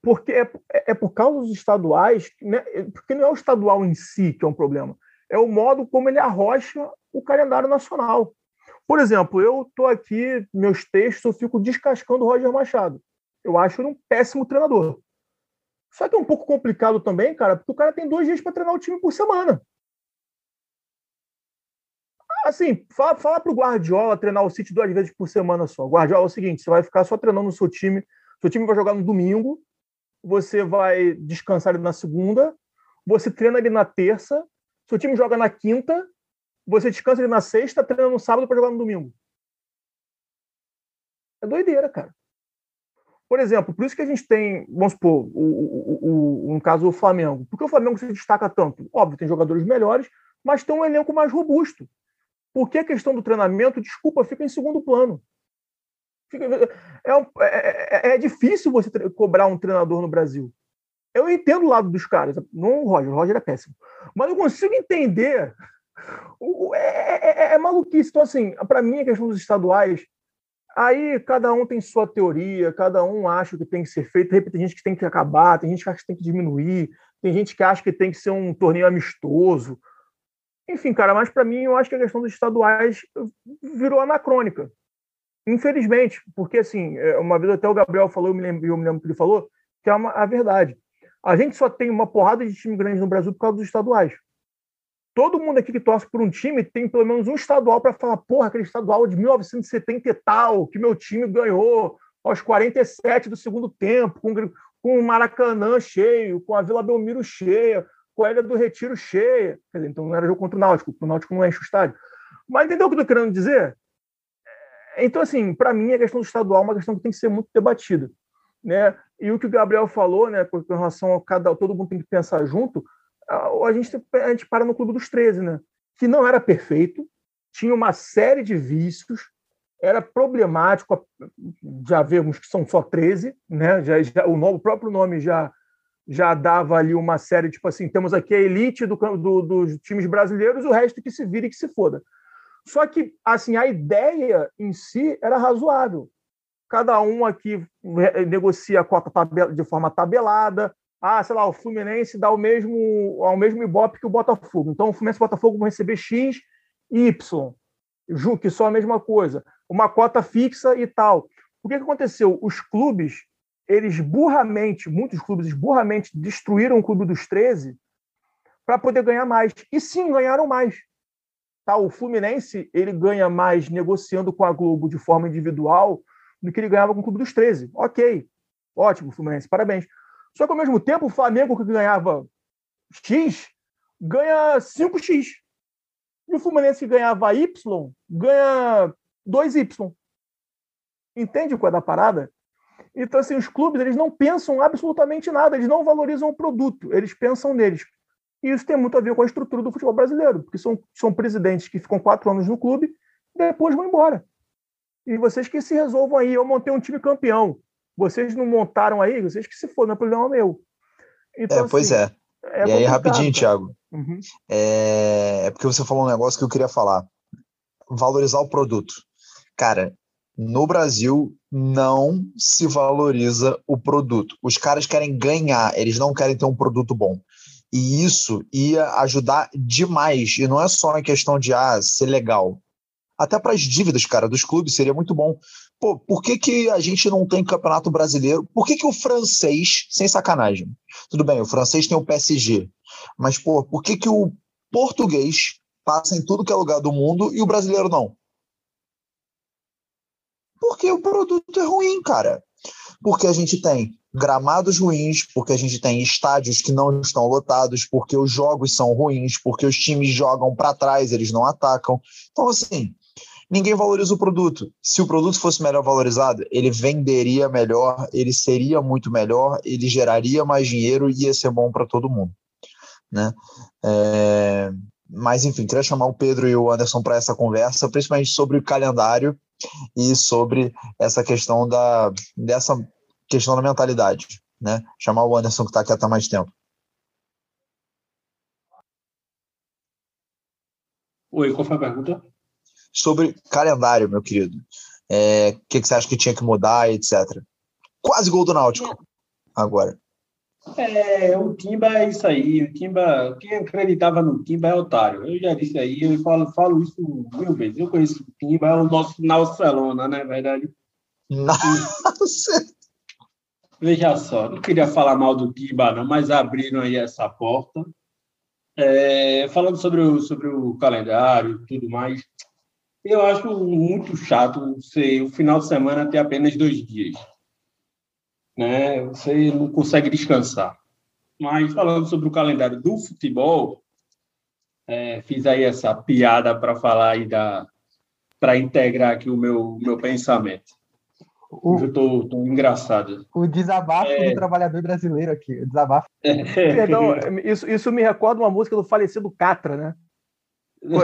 porque é, é, é, por causa dos estaduais, né, porque não é o estadual em si que é um problema, é o modo como ele arrocha o calendário nacional. Por exemplo, eu estou aqui, meus textos, eu fico descascando o Roger Machado. Eu acho ele um péssimo treinador. Só que é um pouco complicado também, cara, porque o cara tem dois dias para treinar o time por semana. Assim, fala, fala para o Guardiola treinar o City duas vezes por semana só. Guardiola é o seguinte: você vai ficar só treinando o seu time. Seu time vai jogar no domingo, você vai descansar ele na segunda, você treina ele na terça, seu time joga na quinta, você descansa ele na sexta, treina no sábado para jogar no domingo. É doideira, cara. Por exemplo, por isso que a gente tem, vamos supor, o, o, o, um caso do Flamengo. Por que o Flamengo se destaca tanto? Óbvio, tem jogadores melhores, mas tem um elenco mais robusto. Por que a questão do treinamento, desculpa, fica em segundo plano? É, é, é, é difícil você cobrar um treinador no Brasil. Eu entendo o lado dos caras, não o Roger, o Roger é péssimo. Mas eu consigo entender. É, é, é, é maluquice. Então, assim, para mim, a questão dos estaduais, aí cada um tem sua teoria, cada um acha que tem que ser feito. tem gente que tem que acabar, tem gente que acha que tem que diminuir, tem gente que acha que tem que ser um torneio amistoso. Enfim, cara, mas para mim, eu acho que a questão dos estaduais virou anacrônica. Infelizmente, porque assim, é, uma vez até o Gabriel falou, eu me lembro, eu me lembro que ele falou, que é uma, a verdade. A gente só tem uma porrada de time grande no Brasil por causa dos estaduais. Todo mundo aqui que torce por um time tem pelo menos um estadual para falar, porra, aquele estadual de 1970 e tal, que meu time ganhou aos 47 do segundo tempo, com, com o Maracanã cheio, com a Vila Belmiro cheia, a Ilha do Retiro cheia. Quer dizer, então não era jogo contra o Náutico, o Náutico não enche o estádio. Mas entendeu o que eu estou querendo dizer? Então, assim, para mim, a questão do estadual é uma questão que tem que ser muito debatida. Né? E o que o Gabriel falou, né, com relação a cada todo mundo tem que pensar junto, a gente, a gente para no Clube dos 13, né? que não era perfeito, tinha uma série de vícios, era problemático, já vemos que são só 13, né? já, já, o, nome, o próprio nome já, já dava ali uma série, tipo assim, temos aqui a elite do, do, dos times brasileiros, o resto que se vire e que se foda. Só que, assim, a ideia em si era razoável. Cada um aqui negocia a cota de forma tabelada. Ah, sei lá, o Fluminense dá o mesmo, ao mesmo ibope que o Botafogo. Então, o Fluminense e o Botafogo vão receber X e Y. Ju, que só a mesma coisa. Uma cota fixa e tal. O que, que aconteceu? Os clubes, eles burramente, muitos clubes burramente destruíram o clube dos 13 para poder ganhar mais. E sim, ganharam mais. Tá? O Fluminense ele ganha mais negociando com a Globo de forma individual do que ele ganhava com o Clube dos 13. Ok, ótimo, Fluminense, parabéns. Só que ao mesmo tempo, o Flamengo, que ganhava X, ganha 5X. E o Fluminense que ganhava Y, ganha 2Y. Entende qual é da parada? Então, assim, os clubes eles não pensam absolutamente nada, eles não valorizam o produto, eles pensam neles. E isso tem muito a ver com a estrutura do futebol brasileiro, porque são, são presidentes que ficam quatro anos no clube e depois vão embora. E vocês que se resolvam aí, eu montei um time campeão. Vocês não montaram aí, vocês que se for, não é problema meu. Então, é, pois assim, é. é. e aí, rapidinho, Thiago. Uhum. É... é porque você falou um negócio que eu queria falar. Valorizar o produto. Cara, no Brasil não se valoriza o produto. Os caras querem ganhar, eles não querem ter um produto bom. E isso ia ajudar demais. E não é só em questão de ah, ser legal. Até para as dívidas, cara, dos clubes seria muito bom. Pô, por que, que a gente não tem campeonato brasileiro? Por que, que o francês, sem sacanagem? Tudo bem, o francês tem o PSG. Mas, pô, por que, que o português passa em tudo que é lugar do mundo e o brasileiro não? Porque o produto é ruim, cara. Porque a gente tem gramados ruins, porque a gente tem estádios que não estão lotados, porque os jogos são ruins, porque os times jogam para trás, eles não atacam. Então, assim, ninguém valoriza o produto. Se o produto fosse melhor valorizado, ele venderia melhor, ele seria muito melhor, ele geraria mais dinheiro e ia ser bom para todo mundo. Né? É... Mas, enfim, queria chamar o Pedro e o Anderson para essa conversa, principalmente sobre o calendário e sobre essa questão da, dessa questão da mentalidade, né? Chamar o Anderson que está aqui há mais tempo. Oi, qual foi a pergunta? Sobre calendário, meu querido. O é, que, que, você acha que tinha que mudar, etc. Quase gol do Náutico agora. É, o Timba é isso aí. O Timba, quem acreditava no Timba é otário. Eu já disse aí, eu falo, falo isso mil vezes. Eu conheço o Timba, é o nosso Barcelona, né? Verdade. Nossa! Veja só, não queria falar mal do Timba, não, mas abriram aí essa porta. É, falando sobre o, sobre o calendário e tudo mais, eu acho muito chato ser o final de semana ter apenas dois dias. Né? Você não consegue descansar. Mas falando sobre o calendário do futebol, é, fiz aí essa piada para falar aí da para integrar aqui o meu meu pensamento. O, Hoje eu tô, tô engraçado. O desabafo é... do trabalhador brasileiro aqui. O desabafo. É. isso, isso me recorda uma música do falecido Catra, né?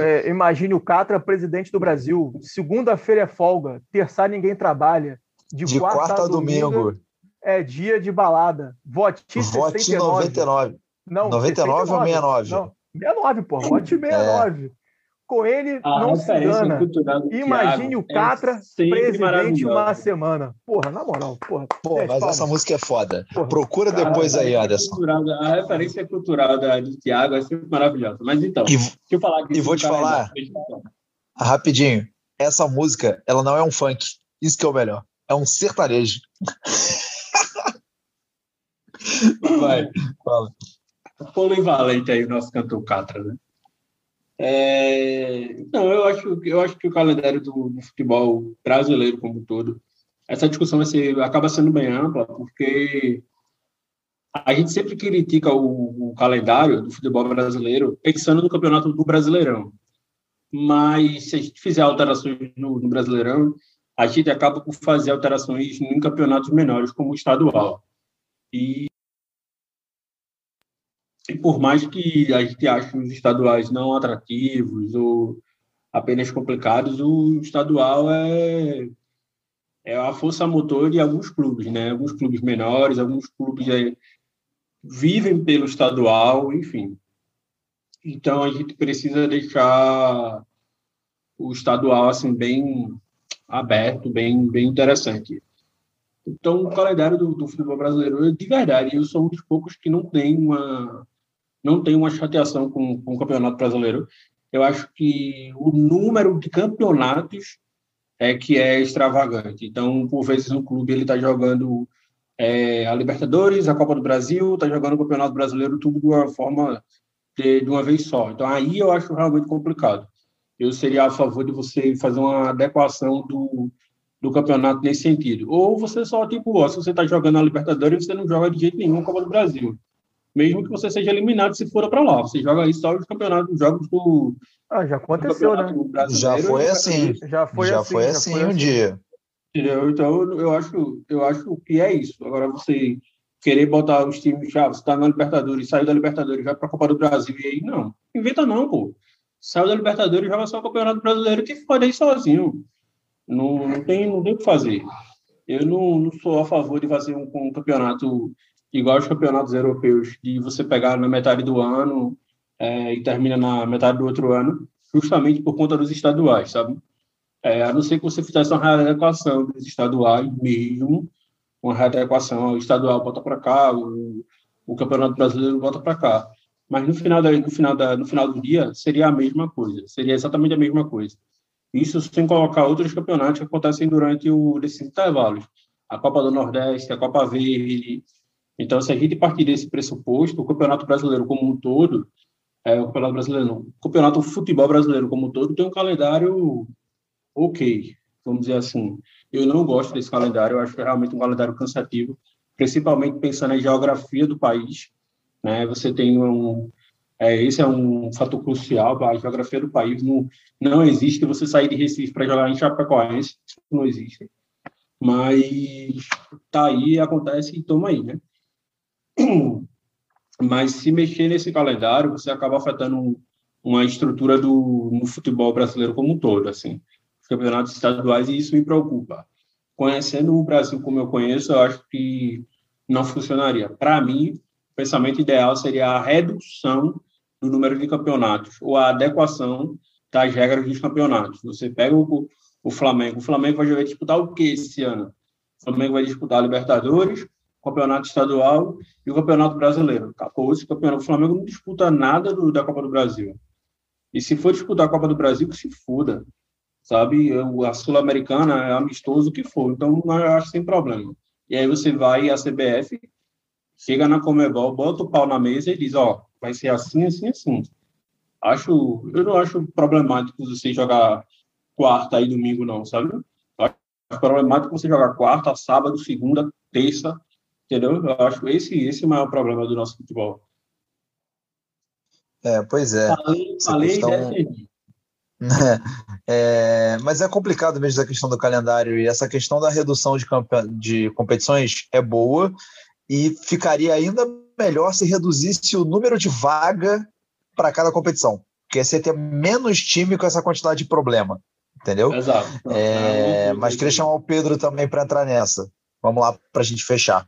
É, imagine o Catra, presidente do Brasil. Segunda-feira é folga, terça ninguém trabalha. De, de quarta, quarta a domingo, domingo, é dia de balada. Vote 69. 99. Não, 99 69. ou 69? Não, 69, pô. Vote 69. É com ele a não se engana. Imagine Thiago, o Catra é presidente uma semana. Porra, na moral, porra. Pô, mas palmas. essa música é foda. Porra. Procura depois aí, Anderson. Cultural, a referência cultural da, de Thiago é sempre maravilhosa. Mas então, e, deixa eu falar aqui. E vou te falar, rapidinho, essa música, ela não é um funk. Isso que é o melhor. É um sertanejo. Vai. Fala. polivalente aí o nosso cantor Catra, né? É, não, eu acho, eu acho que o calendário do, do, futebol brasileiro como um todo, essa discussão vai ser, acaba sendo bem ampla, porque a gente sempre critica o, o calendário do futebol brasileiro pensando no campeonato do Brasileirão. Mas se a gente fizer alterações no, no Brasileirão, a gente acaba por fazer alterações em campeonatos menores, como o estadual. E e por mais que a gente ache os estaduais não atrativos ou apenas complicados, o estadual é, é a força motor de alguns clubes, né? Alguns clubes menores, alguns clubes é, vivem pelo estadual, enfim. Então a gente precisa deixar o estadual assim bem aberto, bem bem interessante. Então o calendário do, do futebol brasileiro, de verdade, eu sou um dos poucos que não tem uma não tem uma chateação com, com o Campeonato Brasileiro. Eu acho que o número de campeonatos é que é extravagante. Então, por vezes, um clube ele está jogando é, a Libertadores, a Copa do Brasil, está jogando o Campeonato Brasileiro, tudo de uma forma de, de, uma vez só. Então, aí eu acho realmente complicado. Eu seria a favor de você fazer uma adequação do, do campeonato nesse sentido. Ou você só, tipo, ó, se você está jogando a Libertadores, você não joga de jeito nenhum a Copa do Brasil mesmo que você seja eliminado se for para lá. Você joga aí só os campeonatos, os jogos do. Ah, já aconteceu, né? Já foi assim. Já foi já assim. Foi assim, já foi assim um assim. dia. Entendeu? Então, eu acho, eu acho que é isso. Agora, você querer botar os times, já, você está na Libertadores, saiu da Libertadores, vai para a Copa do Brasil, e aí, não. Inventa não, pô. Saiu da Libertadores, joga só o Campeonato Brasileiro, que pode aí sozinho. Não, não, tem, não tem o que fazer. Eu não, não sou a favor de fazer um, um campeonato igual os campeonatos europeus, de você pegar na metade do ano é, e termina na metade do outro ano, justamente por conta dos estaduais, sabe? É, a não ser que você fizesse uma readequação dos estaduais mesmo, uma readequação, o estadual bota para cá, o, o campeonato brasileiro bota para cá. Mas no final, da, no, final da, no final do dia, seria a mesma coisa, seria exatamente a mesma coisa. Isso sem colocar outros campeonatos que acontecem durante o, desses intervalos. A Copa do Nordeste, a Copa Verde, então, se a gente partir desse pressuposto, o Campeonato Brasileiro como um todo, é, o Campeonato Brasileiro não, o Campeonato Futebol Brasileiro como um todo tem um calendário ok, vamos dizer assim. Eu não gosto desse calendário, eu acho que é realmente um calendário cansativo, principalmente pensando na geografia do país. Né? Você tem um... É, esse é um fator crucial, a geografia do país não, não existe você sair de Recife para jogar em Chapecoense, isso não existe. Mas tá aí, acontece e toma aí, né? Mas se mexer nesse calendário, você acaba afetando uma estrutura do no futebol brasileiro como um todo, assim, os campeonatos estaduais e isso me preocupa. Conhecendo o Brasil como eu conheço, eu acho que não funcionaria. Para mim, o pensamento ideal seria a redução do número de campeonatos ou a adequação das regras dos campeonatos. Você pega o, o Flamengo, o Flamengo vai disputar o que esse ano? O Flamengo vai disputar a Libertadores, campeonato estadual e o campeonato brasileiro. Acabou esse campeonato. O Flamengo não disputa nada do, da Copa do Brasil. E se for disputar a Copa do Brasil, que se foda. Sabe? A Sul-Americana é amistoso o que for. Então, eu acho sem problema. E aí você vai a CBF, chega na Comebol, bota o pau na mesa e diz, ó, vai ser assim, assim, assim. Acho, eu não acho problemático você jogar quarta e domingo, não, sabe? Problemático você jogar quarta, sábado, segunda, terça, Entendeu? Eu acho esse, esse é o maior problema do nosso futebol. É, pois é. Falei, falei questão... é, mas é complicado mesmo a questão do calendário e essa questão da redução de, de competições é boa e ficaria ainda melhor se reduzisse o número de vaga para cada competição, porque você ter menos time com essa quantidade de problema, entendeu? Exato. É, mas queria chamar o Pedro também para entrar nessa. Vamos lá para a gente fechar.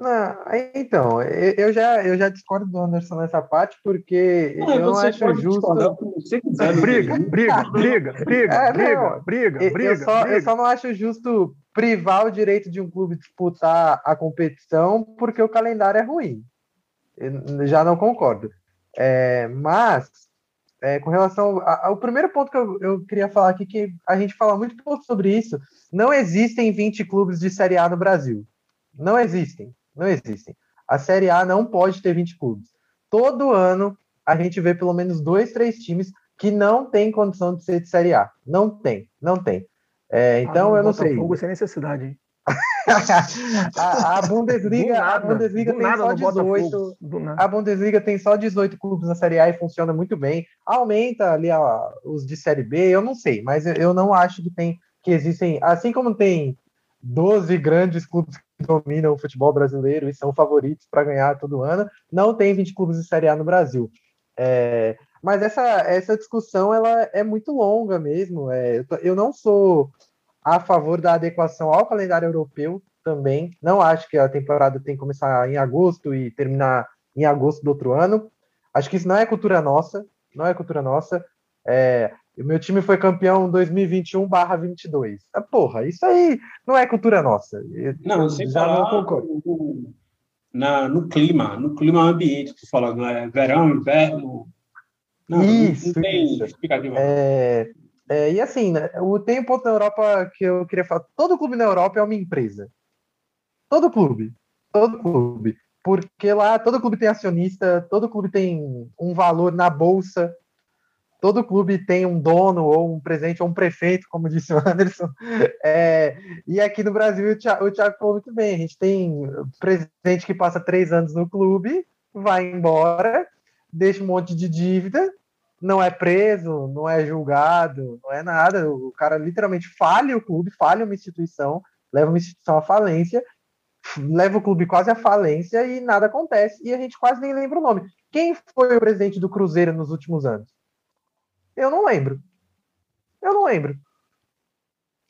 Não, então, eu já, eu já discordo do Anderson nessa parte, porque não, eu não acho justo. Briga, briga, briga, briga, é, briga, briga, briga, eu só, briga. Eu só não acho justo privar o direito de um clube disputar a competição porque o calendário é ruim. Eu já não concordo. É, mas, é, com relação ao primeiro ponto que eu, eu queria falar aqui, que a gente fala muito pouco sobre isso, não existem 20 clubes de Série A no Brasil. Não existem. Não existem. A Série A não pode ter 20 clubes. Todo ano a gente vê pelo menos dois, três times que não tem condição de ser de Série A. Não tem, não tem. É, então ah, eu não sei. Fogo sem necessidade, hein? a, a, Bundesliga, nada, a Bundesliga tem só 18. A Bundesliga tem só 18 clubes na Série A e funciona muito bem. Aumenta ali a, os de Série B, eu não sei, mas eu, eu não acho que tem que existem, assim como tem 12 grandes clubes dominam o futebol brasileiro e são favoritos para ganhar todo ano, não tem 20 clubes de Série A no Brasil. É, mas essa, essa discussão ela é muito longa mesmo. É, eu não sou a favor da adequação ao calendário europeu também. Não acho que a temporada tem que começar em agosto e terminar em agosto do outro ano. Acho que isso não é cultura nossa, não é cultura nossa. É, o meu time foi campeão 2021/22. Ah, porra, isso aí não é cultura nossa. não, sem já falar não concordo. No, na, no clima, no clima ambiente que você fala, é verão, inverno. Não, isso, não tem isso. explicativa. É, é, e assim, né, tem um ponto na Europa que eu queria falar. Todo clube na Europa é uma empresa. Todo clube. Todo clube. Porque lá todo clube tem acionista, todo clube tem um valor na bolsa, todo clube tem um dono ou um presidente ou um prefeito, como disse o Anderson. É, e aqui no Brasil, o Thiago, o Thiago falou muito bem: a gente tem presidente que passa três anos no clube, vai embora, deixa um monte de dívida não é preso, não é julgado, não é nada. O cara literalmente falha o clube, falha uma instituição, leva uma instituição à falência, leva o clube quase à falência e nada acontece. E a gente quase nem lembra o nome. Quem foi o presidente do Cruzeiro nos últimos anos? Eu não lembro. Eu não lembro.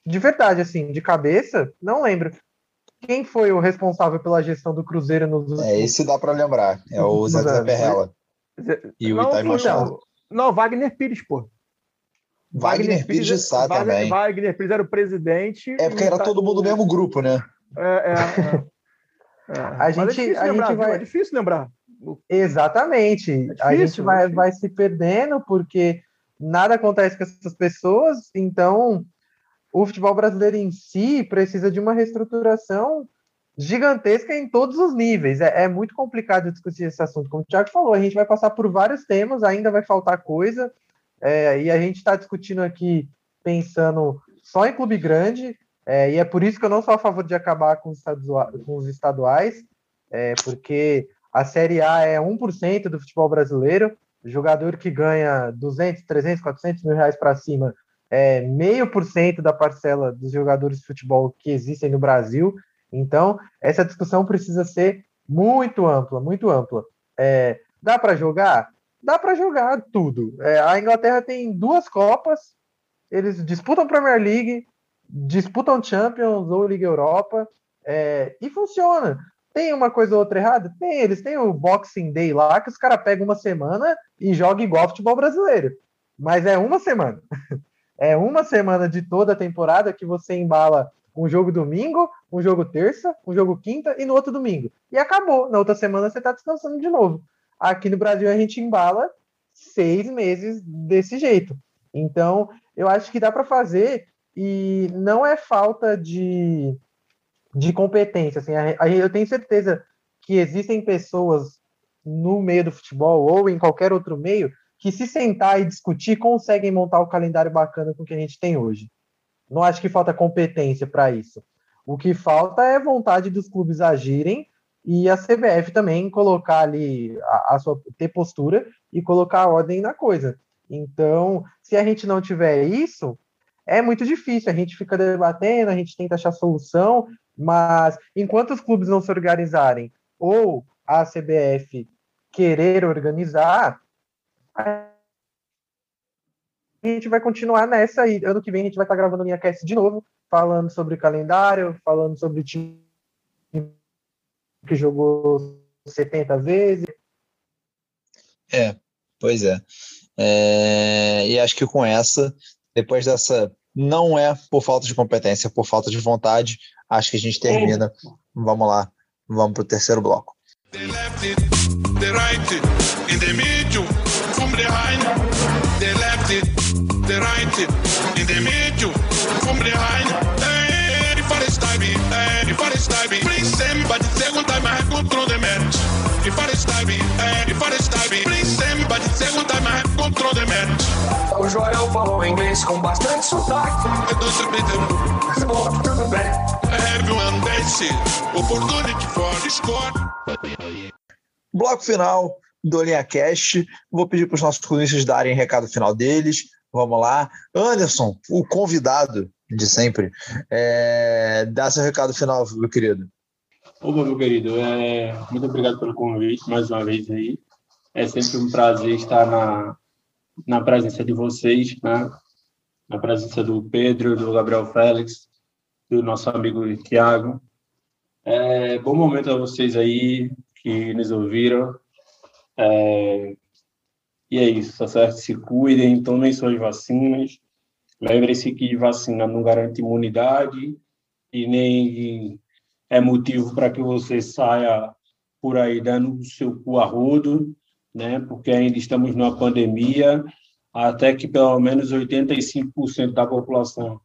De verdade, assim, de cabeça, não lembro. Quem foi o responsável pela gestão do Cruzeiro nos É, esse dá para lembrar. É o Zé Zé Perrella. E o Itaí Machado. Não, Wagner Pires, pô. Wagner, Wagner Pires, de Sá Wagner, também. Wagner Pires era o presidente. É porque era tá... todo mundo do mesmo grupo, né? É, é. é. é. A gente, é a lembrar, gente vai... é difícil lembrar. Exatamente. É difícil, a gente vai, é vai se perdendo porque nada acontece com essas pessoas, então o futebol brasileiro em si precisa de uma reestruturação gigantesca em todos os níveis. É, é, muito complicado discutir esse assunto. Como o Thiago falou, a gente vai passar por vários temas, ainda vai faltar coisa, é, e a gente está discutindo aqui pensando só em clube grande, é, e é por isso que eu não sou a favor de acabar com os, estaduais, com os estaduais é, porque a Série A é 1% do futebol brasileiro, jogador que ganha 200, 300, 400 mil reais para cima é meio por cento da parcela dos jogadores de futebol que existem no Brasil, então, essa discussão precisa ser muito ampla, muito ampla. É, dá para jogar? Dá para jogar tudo. É, a Inglaterra tem duas Copas, eles disputam Premier League, disputam Champions ou Liga Europa, é, e funciona. Tem uma coisa ou outra errada? Tem, eles têm o Boxing Day lá, que os caras pegam uma semana e jogam igual futebol brasileiro. Mas é uma semana. É uma semana de toda a temporada que você embala um jogo domingo, um jogo terça, um jogo quinta e no outro domingo. E acabou. Na outra semana você está descansando de novo. Aqui no Brasil a gente embala seis meses desse jeito. Então, eu acho que dá para fazer e não é falta de, de competência. Assim, a, a, eu tenho certeza que existem pessoas no meio do futebol ou em qualquer outro meio que se sentar e discutir conseguem montar o calendário bacana com que a gente tem hoje. Não acho que falta competência para isso. O que falta é vontade dos clubes agirem e a CBF também colocar ali a, a sua ter postura e colocar ordem na coisa. Então, se a gente não tiver isso, é muito difícil. A gente fica debatendo, a gente tenta achar solução, mas enquanto os clubes não se organizarem ou a CBF querer organizar, a gente vai continuar nessa e ano que vem a gente vai estar gravando minha cast de novo, falando sobre calendário, falando sobre o time que jogou 70 vezes. É, pois é. é. E acho que com essa, depois dessa, não é por falta de competência, é por falta de vontade, acho que a gente termina. É. Vamos lá, vamos para o terceiro bloco. The left it, the right in the middle, from behind, the left the right in the middle, from behind. Hey, the stabby, hey, for the stabby. Bring somebody, second time I through the match. Eh, please somebody I the match. O Joel falou inglês com bastante sotaque. Them. Bom, tudo bem. Everyone dance. Opportunity for score. Bloco final do Linha Cast. Vou pedir para os nossos cronistas darem recado final deles. Vamos lá. Anderson, o convidado de sempre, é... dá seu recado final, meu querido. Opa, meu querido, é... muito obrigado pelo convite mais uma vez aí. É sempre um prazer estar na, na presença de vocês, né? na presença do Pedro, do Gabriel Félix, do nosso amigo Tiago. É... Bom momento a vocês aí que nos ouviram. É... E é isso, tá certo? Se cuidem, tomem suas vacinas. Lembre-se que vacina não garante imunidade e nem é motivo para que você saia por aí dando o seu cu a rodo, né? Porque ainda estamos numa pandemia, até que pelo menos 85% da população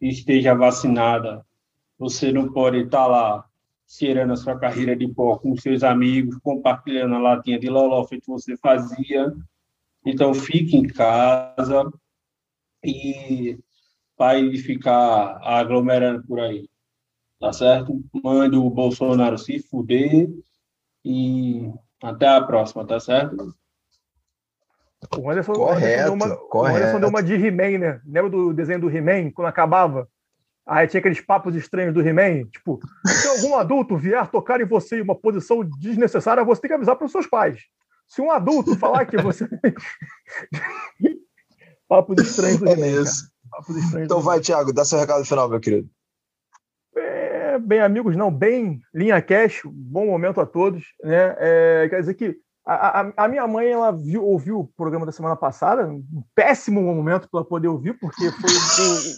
esteja vacinada. Você não pode estar lá cheirando a sua carreira de pó com seus amigos, compartilhando a latinha de loló feito você fazia. Então, fique em casa e pare de ficar aglomerando por aí, tá certo? Mande o Bolsonaro se fuder e até a próxima, tá certo? O Anderson, Correto, o Anderson deu uma, o. Anderson deu uma de He-Man, né? Lembra do desenho do He-Man, quando acabava? Aí tinha aqueles papos estranhos do He-Man, tipo, se algum adulto vier tocar em você em uma posição desnecessária, você tem que avisar para os seus pais. Se um adulto falar que você. papos estranhos do É He-Man. cara. isso. Papos estranhos Então do vai, Thiago, dá seu recado final, meu querido. É, bem, amigos, não, bem, linha cash, bom momento a todos. Né? É, quer dizer que a, a, a minha mãe ela viu, ouviu o programa da semana passada, um péssimo momento para ela poder ouvir, porque foi o-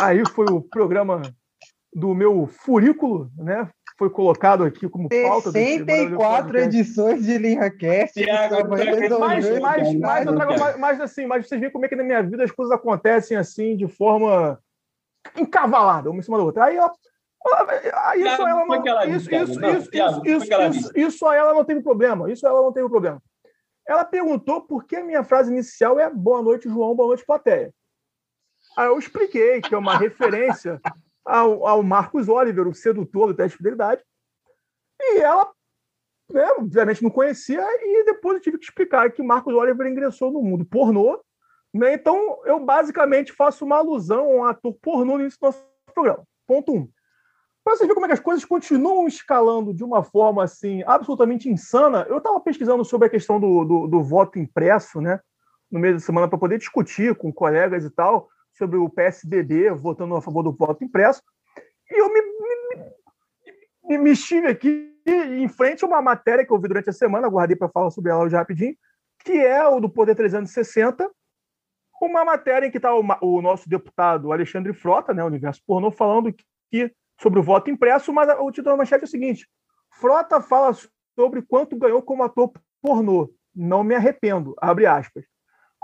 aí foi o programa do meu furículo, né? Foi colocado aqui como pauta. desse maravilhoso 64 podcast. edições de Linha Cast. Mas, eu trago mais, mais assim, mas vocês veem como é que na minha vida as coisas acontecem assim, de forma encavalada, uma em cima da outra. Aí ela. Aí isso ela não. Isso, isso, ela não teve problema. Isso ela não teve problema. Ela perguntou por que a minha frase inicial é boa noite, João, boa noite, plateia. Aí eu expliquei que é uma referência ao, ao Marcos Oliver, o sedutor do teste de fidelidade. E ela, né, obviamente, não conhecia, e depois eu tive que explicar que Marcos Oliver ingressou no mundo pornô. Né? Então, eu basicamente faço uma alusão a um ator pornô nesse nosso programa. Ponto um. Para você ver como é que as coisas continuam escalando de uma forma assim absolutamente insana, eu estava pesquisando sobre a questão do, do, do voto impresso, né, no meio da semana, para poder discutir com colegas e tal sobre o PSDB votando a favor do voto impresso. E eu me, me, me, me estive aqui em frente a uma matéria que eu vi durante a semana, guardei para falar sobre ela hoje rapidinho, que é o do Poder 360, uma matéria em que está o, o nosso deputado Alexandre Frota, né, Universo Pornô, falando que, sobre o voto impresso, mas o título da manchete é o seguinte: Frota fala sobre quanto ganhou como ator pornô. Não me arrependo, abre aspas.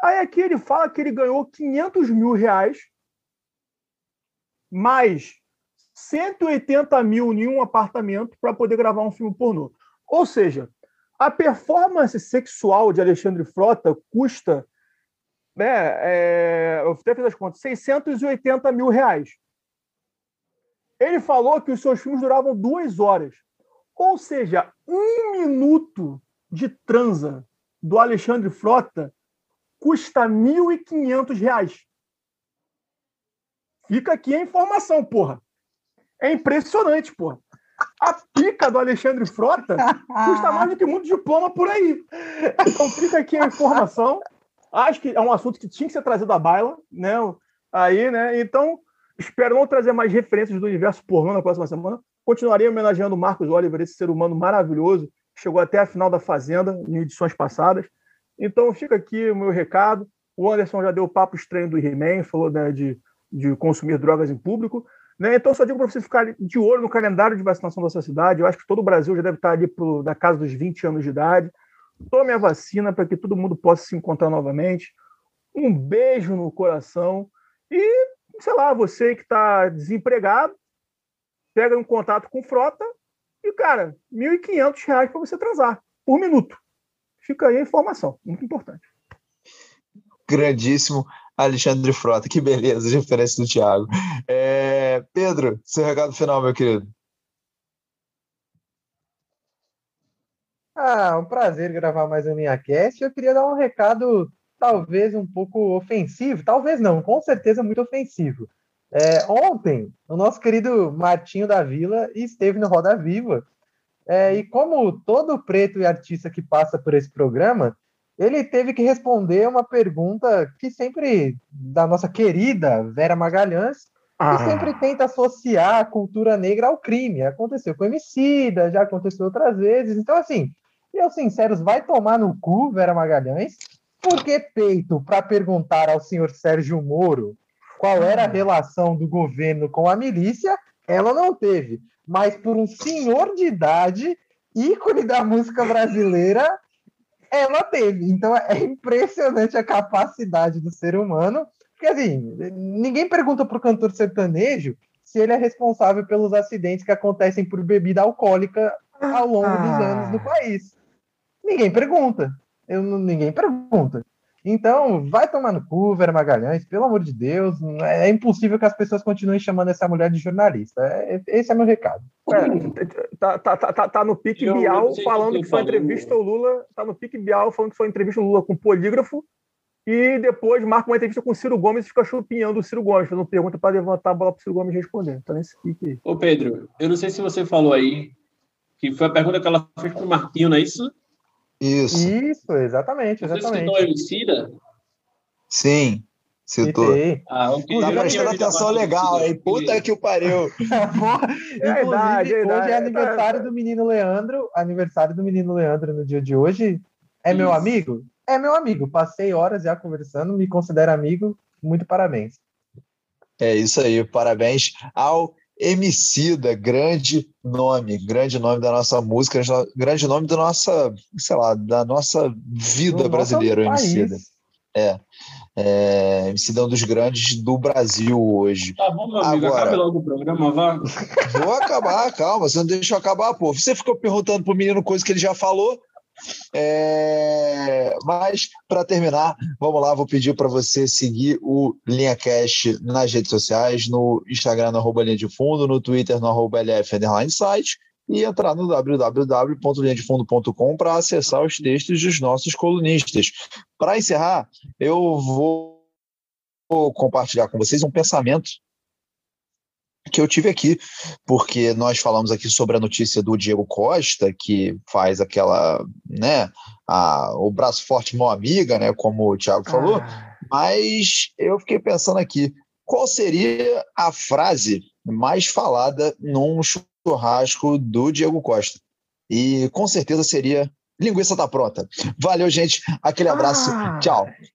Aí aqui ele fala que ele ganhou 500 mil reais, mais 180 mil em um apartamento para poder gravar um filme pornô. Ou seja, a performance sexual de Alexandre Frota custa, né, é, eu até fiz as contas, 680 mil reais. Ele falou que os seus filmes duravam duas horas. Ou seja, um minuto de transa do Alexandre Frota custa 1.500 reais. Fica aqui a informação, porra. É impressionante, porra. A pica do Alexandre Frota custa mais do que muito diploma por aí. Então fica aqui a informação. Acho que é um assunto que tinha que ser trazido à baila, né? Aí, né? Então, espero não trazer mais referências do universo pornô na próxima semana. Continuarei homenageando Marcos Oliver, esse ser humano maravilhoso, chegou até a final da Fazenda em edições passadas. Então, fica aqui o meu recado. O Anderson já deu o papo estranho do He-Man, falou né, de, de consumir drogas em público. Né? Então, só digo para vocês ficarem de olho no calendário de vacinação da sua cidade. Eu acho que todo o Brasil já deve estar ali pro, da casa dos 20 anos de idade. Tome a vacina para que todo mundo possa se encontrar novamente. Um beijo no coração. E, sei lá, você que está desempregado, pega um contato com frota E, cara, R$ 1.500 para você transar por minuto. Fica aí a informação, muito importante. Grandíssimo Alexandre Frota, que beleza de referência do Thiago. É, Pedro, seu recado final, meu querido. Ah, um prazer gravar mais um Minha Cast. Eu queria dar um recado, talvez um pouco ofensivo, talvez não, com certeza muito ofensivo. É, ontem, o nosso querido Martinho da Vila esteve no Roda Viva. É, e como todo preto e artista que passa por esse programa, ele teve que responder uma pergunta que sempre, da nossa querida Vera Magalhães, Ah. que sempre tenta associar a cultura negra ao crime. Aconteceu com Emicida, já aconteceu outras vezes. Então, assim, eu sinceros, vai tomar no cu, Vera Magalhães, porque peito para perguntar ao senhor Sérgio Moro qual era a relação do governo com a milícia, ela não teve. Mas por um senhor de idade, ícone da música brasileira, ela teve. Então é impressionante a capacidade do ser humano. Porque assim, ninguém pergunta para o cantor sertanejo se ele é responsável pelos acidentes que acontecem por bebida alcoólica ao longo dos Ah. anos no país. Ninguém pergunta. Eu, não- ninguém pergunta. Então, vai tomar no cu, Vera Magalhães, pelo amor de Deus. É impossível que as pessoas continuem chamando essa mulher de jornalista. É- esse é meu recado. É, tá, tá, tá, tá, tá no pique Bial falando que foi entrevista ao Lula. Tá no pique Bial falando que foi entrevista ao Lula com polígrafo. E depois marca uma entrevista com o Ciro Gomes e fica chupinhando o Ciro Gomes, fazendo pergunta para levantar a bola para o Ciro Gomes responder. Tá nesse pique aí. Ô, Pedro, eu não sei se você falou aí, que foi a pergunta que ela fez pro Marquinho, não é isso? Isso, Isso, exatamente, Você citou exatamente. Emicida? sim, citou. Ah. Tá prestando atenção legal, hein? Puta que o pariu. É idade, é hoje é é aniversário do menino Leandro. Aniversário do menino Leandro no dia de hoje. É meu Isso. amigo? É meu amigo. Passei horas já conversando, me considero amigo. Muito parabéns. É isso aí, parabéns ao Emicida, grande nome, grande nome da nossa música, grande nome da nossa, sei lá, da nossa vida No brasileira, nosso Emicida. país. É, Emicida é um dos grandes do Brasil hoje. Tá bom, meu amigo, Agora- acabe logo o programa, vá. Vou acabar, calma, você não deixa eu acabar, pô. Você ficou perguntando pro menino coisa que ele já falou. É, Mas, para terminar, vamos lá, vou pedir para você seguir o Linha Cash nas redes sociais, no Instagram, no arroba linha de fundo, no Twitter, no arroba LF site, e entrar no www.linhadefundo.com para acessar os textos dos nossos colunistas. Para encerrar, eu vou compartilhar com vocês um pensamento que eu tive aqui, porque nós falamos aqui sobre a notícia do Diego Costa, que faz aquela, né, a, o braço forte mão amiga, né, como o Thiago falou, Ah, mas eu fiquei pensando aqui, qual seria a frase mais falada num churrasco do Diego Costa? E com certeza seria linguiça tá pronta. Valeu, gente. Aquele abraço. Ah. Tchau.